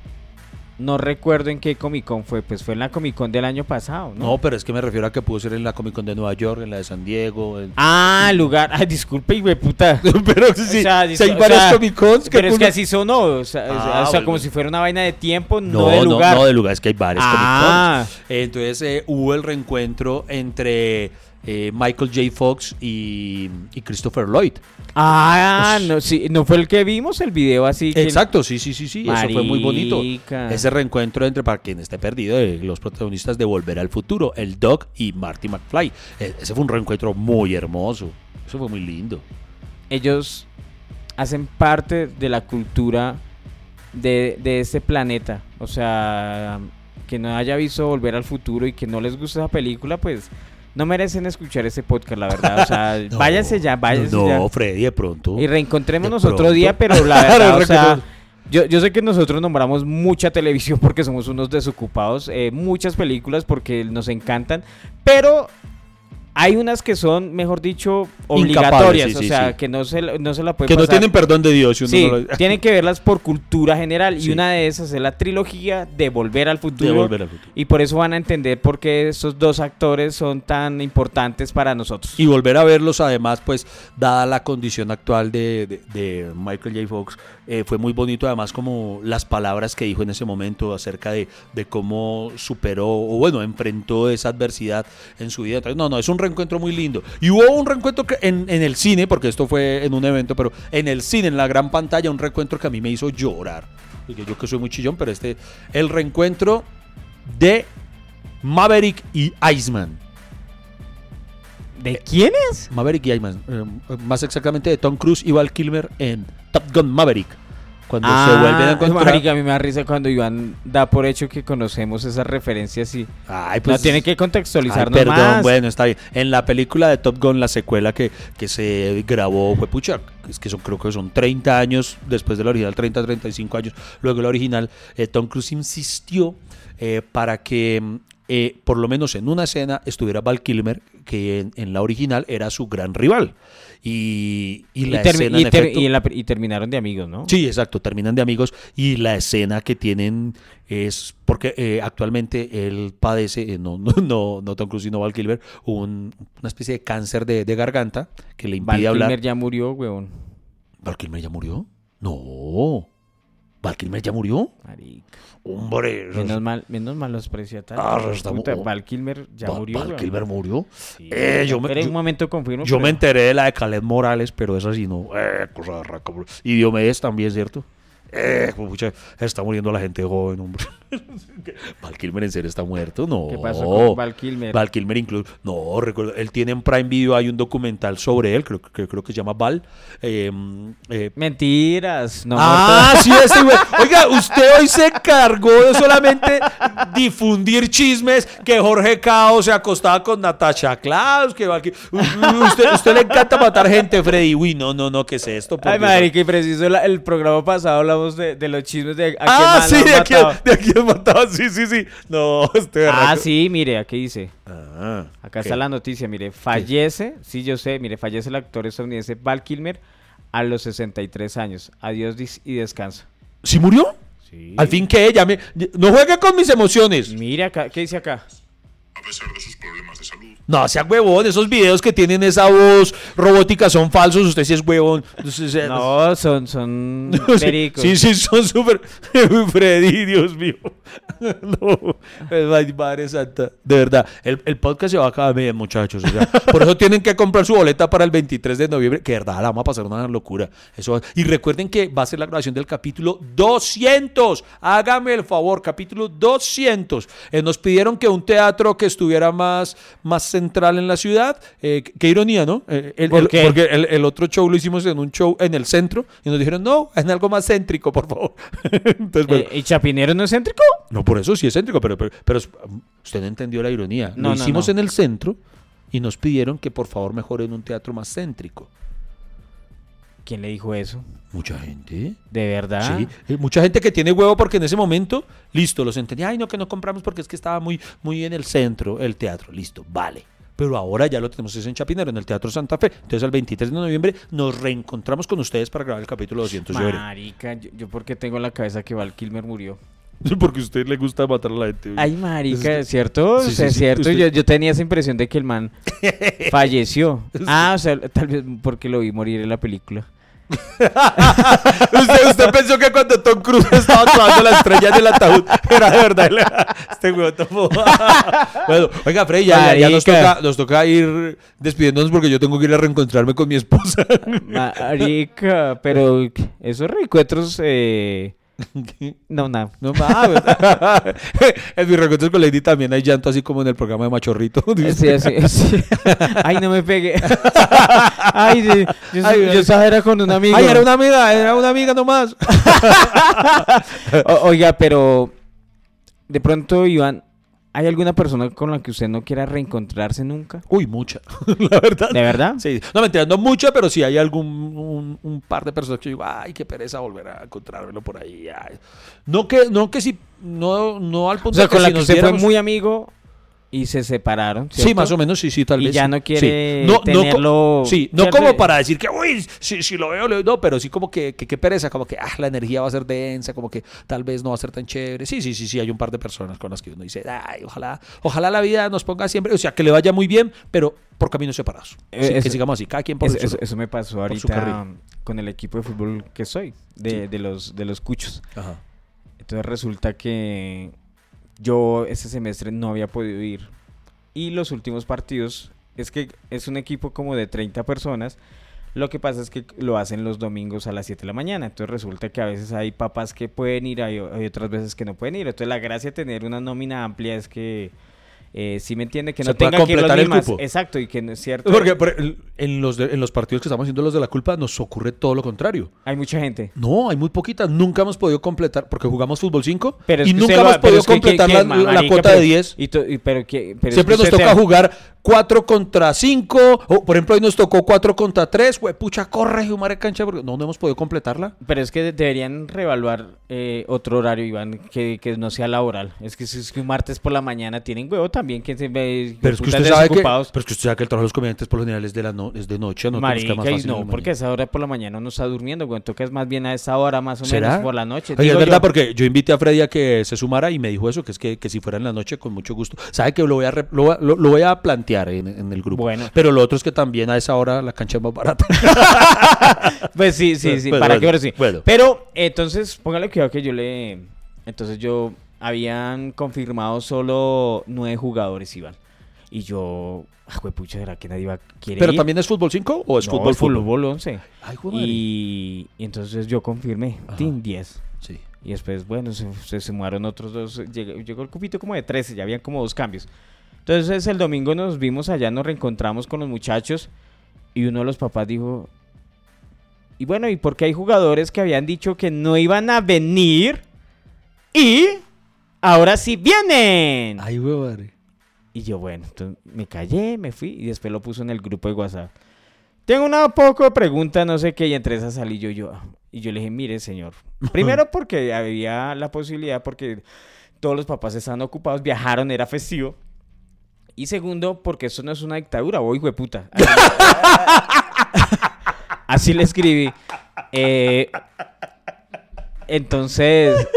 no recuerdo en qué Comic Con fue, pues fue en la Comic Con del año pasado, ¿no? No, pero es que me refiero a que pudo ser en la Comic Con de Nueva York, en la de San Diego. en- Ah, lugar, ay, disculpe, güey, puta. pero sí, O sea, hay o varios sea, Comic Cons que Pero es que así sonó, o sea, o sea, Ah, o sea, como si fuera una vaina de tiempo, no, No, de no, lugar. no de lugar, es que hay varios Ah. Comic Cons. Entonces eh, hubo el reencuentro entre eh, Michael J. Fox y, y Christopher Lloyd. Ah, Pues- no, sí, no fue el que vimos el video así. que- Exacto, sí, sí, sí, sí, eso fue muy bonito. Ese reencuentro entre, para quien esté perdido, de los protagonistas de Volver al Futuro, el Doc y Marty McFly. E- Ese fue un reencuentro muy hermoso. Eso fue muy lindo. ellos hacen parte de la cultura de, de este planeta. O sea, que no haya visto Volver al Futuro y que no les guste esa película, pues no merecen escuchar ese podcast, la verdad. O sea, No, váyanse ya, váyanse no, ya. No, Freddy, de pronto. Y reencontrémonos De otro pronto. día, pero la verdad, o sea, yo, yo sé que nosotros nombramos mucha televisión porque somos unos desocupados, eh, muchas películas porque nos encantan, pero hay unas que son, mejor dicho, obligatorias, sí, o sí, sea, sí. que no se, la- no se la puede que no tienen perdón de Dios. si uno Sí, no lo- tienen que verlas por cultura general y una de esas es la trilogía de Volver al Futuro. de Volver al Futuro. Y por eso van a entender por qué esos dos actores son tan importantes para nosotros. Y volver a verlos, además, pues, dada la condición actual de, de- de Michael J. Fox, eh, fue muy bonito, además, como las palabras que dijo en ese momento acerca de, de cómo superó, o bueno, enfrentó esa adversidad en su vida. Entonces, no, no, es un reencuentro muy lindo. Y hubo un reencuentro que en, en el cine, porque esto fue en un evento, pero en el cine, en la gran pantalla, un reencuentro que a mí me hizo llorar. Porque yo que soy muy chillón, pero este, el reencuentro de Maverick y Iceman. ¿De quiénes? Maverick y Iceman, eh, más exactamente de Tom Cruise y Val Kilmer en Top Gun Maverick. Cuando se vuelven a encontrar. Ah, marica, a mí me da risa cuando Iván da por hecho que conocemos esas referencias y Ay, no pues, tiene que ay, contextualizarnos perdón, más. bueno, está bien. En la película de Top Gun, la secuela que, que se grabó fue pucha, es que son, creo que son 30 años después de la original, 30, 35 años luego de la original. eh, Tom Cruise insistió eh, para que eh, por lo menos en una escena estuviera Val Kilmer, que en, en la original era su gran rival. Y, y y, la termi- escena, y en ter- efecto- y en la- y terminaron de amigos, ¿no? Sí, exacto, terminan de amigos y la escena que tienen es porque eh, actualmente él padece, eh, no, no, no, no Tom Cruise sino Val Kilmer, un- una especie de cáncer de, de garganta que le Val impide hablar. Kilmer ya murió, weón. ¿Val Kilmer ya murió? No. ¿Val Kilmer ya murió? Marica. Hombre. Menos mal, menos mal los precia tanto. Ah, Puta, Val Kilmer ya Va- murió, ¿Val. Kilmer murió? Sí. Eh, yo me- yo- un momento confirmo. Yo pero- me enteré de la de Caled Morales, pero esa sí no. Eh, cosa barraca, bro. Y Diomedes también, ¿cierto? Eh, pucha, está muriendo la gente joven, hombre. Val Kilmer en serio está muerto, no. ¿Qué pasó con Val Kilmer? Val Kilmer incluso. No, recuerdo. Él tiene en Prime Video, hay un documental sobre él, creo, que creo que se llama Val. Eh, eh, Mentiras. No, Ah, sí, ese güey. Oiga, usted hoy se cargó de solamente difundir chismes que Jorge Cao se acostaba con Natasha Klaus, que Val- usted, usted le encanta matar gente, Freddy. Uy, no, no, no, ¿qué es esto? Ay, marica, y preciso la- el programa pasado hablamos de, de los chismes de a Ah, sí, de aquí, de aquí matado, sí, sí, sí. No, este Ah, sí, mire, aquí dice. Ah, Acá está la noticia, mire. Fallece, sí, yo sé, mire, fallece el actor estadounidense Val Kilmer a los 63 años. Adiós y descansa. ¿Sí murió? Sí. Al fin que ella me... No juegue con mis emociones. Mire acá, ¿qué dice acá? A pesar de sus problemas de salud, No, sea huevón, esos videos que tienen esa voz robótica son falsos, usted sí es huevón. No, son, son Sí, pericos. Sí, sí, son súper. Freddy, Dios mío. No, ay, madre santa. De verdad, el, el podcast se va a acabar bien, muchachos. o sea, por eso tienen que comprar su boleta para el 23 de noviembre. Que de verdad, la vamos a pasar una locura. Eso va- Y recuerden que va a ser la grabación del capítulo 200. Hágame el favor, capítulo 200. Eh, nos pidieron que un teatro que estuviera más, más central en la ciudad. Eh, qué ironía, ¿no? Eh, el- ¿Por el- qué? Porque el, el otro show lo hicimos en un show en el centro y nos dijeron, no, en algo más céntrico, por favor. Entonces, bueno, Eh, ¿Y Chapinero no es céntrico? no, por eso sí es céntrico, pero, pero, pero usted no entendió la ironía. No, lo no, hicimos no. en el centro y nos pidieron que por favor mejoren un teatro más céntrico. ¿Quién le dijo eso? Mucha gente. ¿De verdad? Sí, eh, mucha gente que tiene huevo porque en ese momento, listo, los entendía, ay no, que no compramos porque es que estaba muy, muy en el centro el teatro, listo, vale. Pero ahora ya lo tenemos es en Chapinero, en el Teatro Santa Fe. Entonces, el 23 de noviembre nos reencontramos con ustedes para grabar el capítulo 200. yo veré. Marica, yo, yo porque tengo en la cabeza que Val Kilmer murió. Porque a usted le gusta matar a la gente. Ay, marica, ¿cierto? Sí, O sea, sí, es sí, cierto. usted- Yo, yo tenía esa impresión de que el man falleció. Ah, o sea, tal vez porque lo vi morir en la película. usted, usted pensó que cuando Tom Cruise estaba clavando la estrella en el ataúd era de verdad. Este huevo tomó. bueno, oiga, Frey, ya, ya- nos, toca, nos toca ir despidiéndonos porque yo tengo que ir a reencontrarme con mi esposa. Marica, pero esos reencuentros, eh... No, nada. No mames. en mis reencuentros con Lady también hay llanto, así como en el programa de Machorrito. Sí, sí, sí. Ay, no me pegué. Ay, sí, yo, Ay, yo era con un amigo. Ay, era una amiga, era una amiga nomás. O- oiga, pero de pronto, Iván, ¿hay alguna persona con la que usted no quiera reencontrarse nunca? Uy, mucha, la verdad. ¿De verdad? Sí, no mentira, no mucha, pero sí hay algún un, un par de personas que yo digo, ay, qué pereza volver a encontrármelo por ahí. ay". No que, no que sí, no, no al O punto sea, de que con la si que usted fue muy amigo y se separaron. Sí, más o menos, sí, sí, tal Y vez. ya no quiere Sí. No, tenerlo- sí, no como para decir que, uy, si, si lo veo, le- no, pero sí como que, que, qué pereza, como que, ah, la energía va a ser densa, como que tal vez no va a ser tan chévere. Sí, sí, sí, sí, hay un par de personas con las que uno dice, ay, ojalá, ojalá la vida nos ponga siempre, o sea, que le vaya muy bien, pero por caminos separados. Eh, Sí, que eso- sigamos así, cada quien por Eso, su eso- me pasó ahorita con el equipo de fútbol que soy, de, Sí. de los, de los cuchos. Ajá. Entonces resulta que yo ese semestre no había podido ir. Y los últimos partidos, es que es un equipo como de 30 personas. Lo que pasa es que lo hacen los domingos a las 7 de la mañana. Entonces resulta que a veces hay papás que pueden ir, hay, otras veces que no pueden ir. Entonces la gracia de tener una nómina amplia es que, eh, si me entiende, que no tenga que los completar el cupo. Exacto, y que no es cierto. Porque por- en, los de- en los partidos que estamos haciendo los de la culpa nos ocurre todo lo contrario. Hay mucha gente. No, hay muy poquitas. Nunca hemos podido completar, porque jugamos fútbol 5 Pero es y nunca hemos podido que- completar que- la, cuota pero- de 10. y to- y- pero Siempre nos toca jugar 4 contra 5. O, por ejemplo, hoy nos tocó 4 contra 3. Pucha, corre, humare cancha, porque no, no hemos podido completarla. Pero es que de- deberían reevaluar eh, otro horario, Iván, que, que no sea laboral. Es que si es que un martes por la mañana tienen huevo también, que se ve Pero es que usted sabe que, pero es que usted sabe que el trabajo de los comediantes por lo general es de, la no- es de noche. No Marica, más fácil no, porque a esa hora por la mañana uno está durmiendo, güey. Toca es más bien a esa hora más o ¿Será? menos por la noche. Oye, es verdad, yo. porque yo invité a Freddy a que se sumara y me dijo eso, que es que, que si fuera en la noche, con mucho gusto. ¿Sabe que lo voy a, re- lo, voy a- lo- lo voy a plantear en, en el grupo? Bueno. Pero lo otro es que también a esa hora la cancha es más barata. Pues sí, sí, sí, Bueno, para bueno, qué hora sí. bueno. Pero entonces, póngale cuidado que yo le. Entonces yo. Habían confirmado solo nueve jugadores, Iván. Y yo. Ah, pucha, ¿será que nadie va quiere ¿Pero ir? también es fútbol 5 o es No, fútbol fútbol? fútbol 11. Ay, joder, madre. Y, y entonces yo confirmé. Team 10. Sí. Y después, bueno, se, se sumaron otros dos. Llegó, llegó el cupito como de 13, ya habían como dos cambios. Entonces el domingo nos vimos allá, nos reencontramos con los muchachos. Y uno de los papás dijo. Y bueno, ¿y por qué hay jugadores que habían dicho que no iban a venir? Y ahora sí vienen. Ay, madre. Y yo, bueno, entonces me callé, me fui y después lo puso en el grupo de WhatsApp. Tengo una poco de pregunta, no sé qué, y entre esas salí yo, yo. Y yo le dije, mire, señor. Primero porque había la posibilidad, porque todos los papás estaban ocupados, viajaron, era festivo. Y segundo, porque esto no es una dictadura, voy, puta. Así le escribí. Eh, entonces,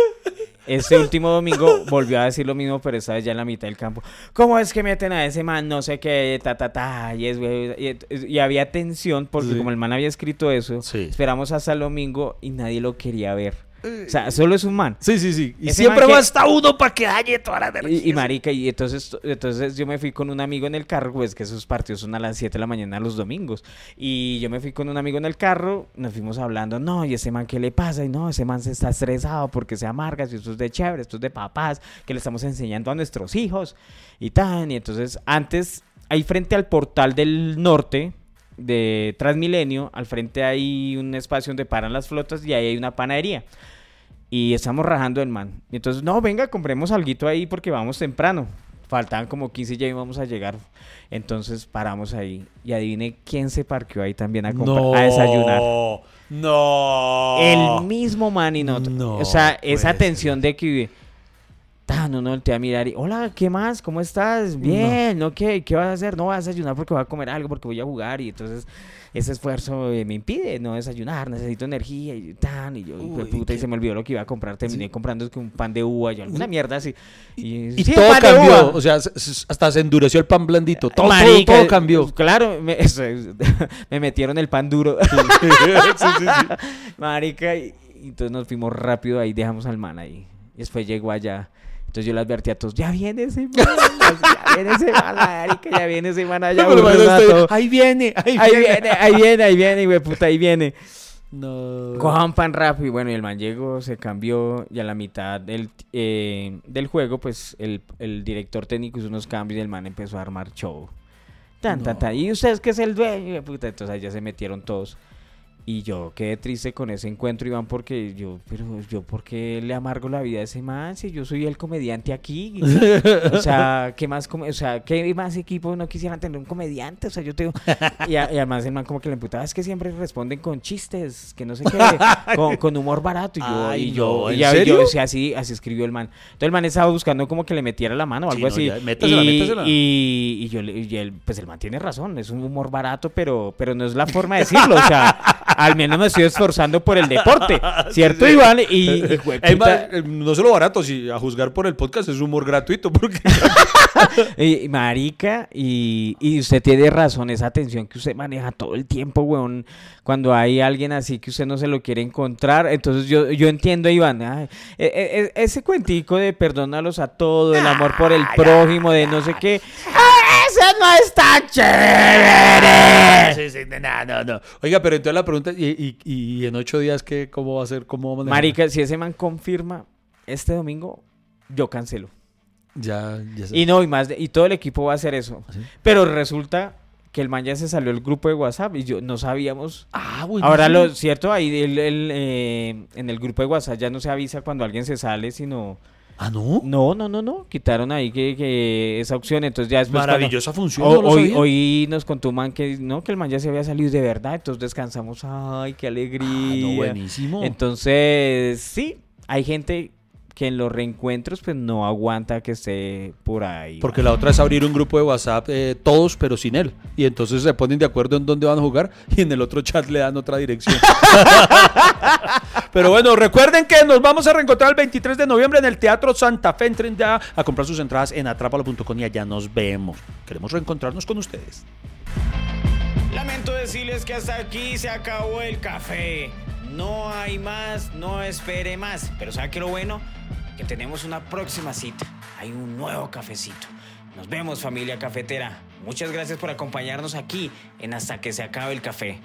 Este último domingo volvió a decir lo mismo, pero esta vez ya en la mitad del campo. ¿Cómo es que meten a ese man? No sé qué, ta, ta, ta. Y, es, güey, y, y había tensión porque Sí. como el man había escrito eso, Sí. esperamos hasta el domingo y nadie lo quería ver. O sea, solo es un man. Sí, sí, sí. Y Ese siempre man que- va hasta uno para que dañe toda la energía. Y, y marica, y entonces, entonces yo me fui con un amigo en el carro, pues que esos partidos son a las 7 de la mañana los domingos. Y yo me fui con un amigo en el carro, nos fuimos hablando, no, y ese man, ¿qué le pasa? Y no, ese man se está estresado porque se amarga, si esto es de chévere, esto es de papás, que le estamos enseñando a nuestros hijos y tan. Y entonces, antes, ahí frente al portal del norte de Transmilenio, al frente hay un espacio donde paran las flotas y ahí hay una panadería. Y estamos rajando el man. Y entonces, no, venga, compremos algo ahí porque vamos temprano. Faltaban como 15 y ya íbamos a llegar. Entonces paramos ahí. Y adivine quién se parqueó ahí también a, comprar- a desayunar. No. El mismo man y no. No o sea, esa tensión de que. Tan, uno voltea a mirar y, hola, ¿qué más? ¿Cómo estás? Bien, ¿no? ¿Qué, ¿Qué vas a hacer? No, vas a desayunar porque voy a comer algo, porque voy a jugar y entonces ese esfuerzo eh, me impide no desayunar, necesito energía y tan, y yo, Uy, puta, y se me olvidó lo que iba a comprar, terminé comprando es que un pan de uva y alguna mierda así. Y, Y sí, todo pan de cambió. uva. O sea, hasta se endureció el pan blandito. Todo, todo- Marica, todo cambió. Claro, me, eso es, me metieron el pan duro. Sí, sí, sí. Marica, y, entonces nos fuimos rápido ahí, dejamos al man ahí. Y después llegó allá. Entonces yo le advertí a todos, ya viene ese man, ya viene ese marica, ya viene ese man allá. A estoy-. Ahí viene, ahí, Ahí viene, ahí viene, ahí viene, güey, puta, ahí viene. No. Cojan pan rápido. Y bueno, y el man llegó, se cambió. Y a la mitad del, eh, del juego, pues el, el director técnico hizo unos cambios y el man empezó a armar show. Tan, tan, tan. Y ustedes que es el dueño, puta. Entonces ahí ya se metieron todos. Y yo quedé triste con ese encuentro, Iván, porque yo, pero yo, ¿por qué le amargo la vida a ese man? Si yo soy el comediante aquí. O sea, ¿qué más, o sea, qué más equipo no quisieran tener un comediante? O sea, yo tengo... Y, a- y además el man como que le emputaba, es que siempre responden con chistes, que no sé qué, con, con humor barato. Y yo, Ay, y yo, no, y ¿en ya- serio? yo decía, así, así escribió el man. Entonces el man estaba buscando como que le metiera la mano o Sí, algo no, así. ya, métasela, y, métasela. y, y yo y él, pues el man tiene razón, es un humor barato, pero, pero no es la forma de decirlo. O sea, al menos me estoy esforzando por el deporte, ¿cierto, Iván? Y, y, eh, no solo barato, si a juzgar por el podcast es humor gratuito, porque Y, marica, y, y usted tiene razón, esa tensión que usted maneja todo el tiempo, weón, cuando hay alguien así que usted no se lo quiere encontrar, entonces yo, yo entiendo, Iván, ay, e- e- e- ese cuentico de perdónalos a todo, el amor por el prójimo, de no sé qué, ¡ah, ese no está chévere. Sí, sí, no, no, no. Oiga, pero entonces la pregunta, ¿y, y, y en ocho días qué, cómo va a ser? ¿Cómo va a manejar? Marica, si ese man confirma este domingo, yo cancelo. Ya, ya sé. Y no, y más, de- y todo el equipo va a hacer eso. ¿Ah, sí? Pero resulta que el man ya se salió del grupo de WhatsApp y yo no sabíamos. Ah, buenísimo. Ahora lo cierto, ahí el- el, eh, en el grupo de WhatsApp ya no se avisa cuando alguien se sale, sino... Ah, no. No, no, no, no. Quitaron ahí que, que esa opción. Entonces ya después... cuando- Maravillosa función. No hoy, nos contó un man que no, que el man ya se había salido de verdad. Entonces descansamos. Ay, qué alegría. Ah, no, buenísimo. Entonces, sí, hay gente que en los reencuentros pues no aguanta que esté por ahí. Porque la otra es abrir un grupo de WhatsApp, eh, todos, pero sin él. Y entonces se ponen de acuerdo en dónde van a jugar y en el otro chat le dan otra dirección. pero bueno, recuerden que nos vamos a reencontrar el 23 de noviembre en el Teatro Santa Fe. Entren ya a comprar sus entradas en atrápalo.com y allá nos vemos. Queremos reencontrarnos con ustedes. Lamento decirles que hasta aquí se acabó el café. No hay más, no espere más. Pero ¿sabe qué lo bueno? Que tenemos una próxima cita. Hay un nuevo cafecito. Nos vemos familia cafetera. Muchas gracias por acompañarnos aquí en Hasta que se acabe el café.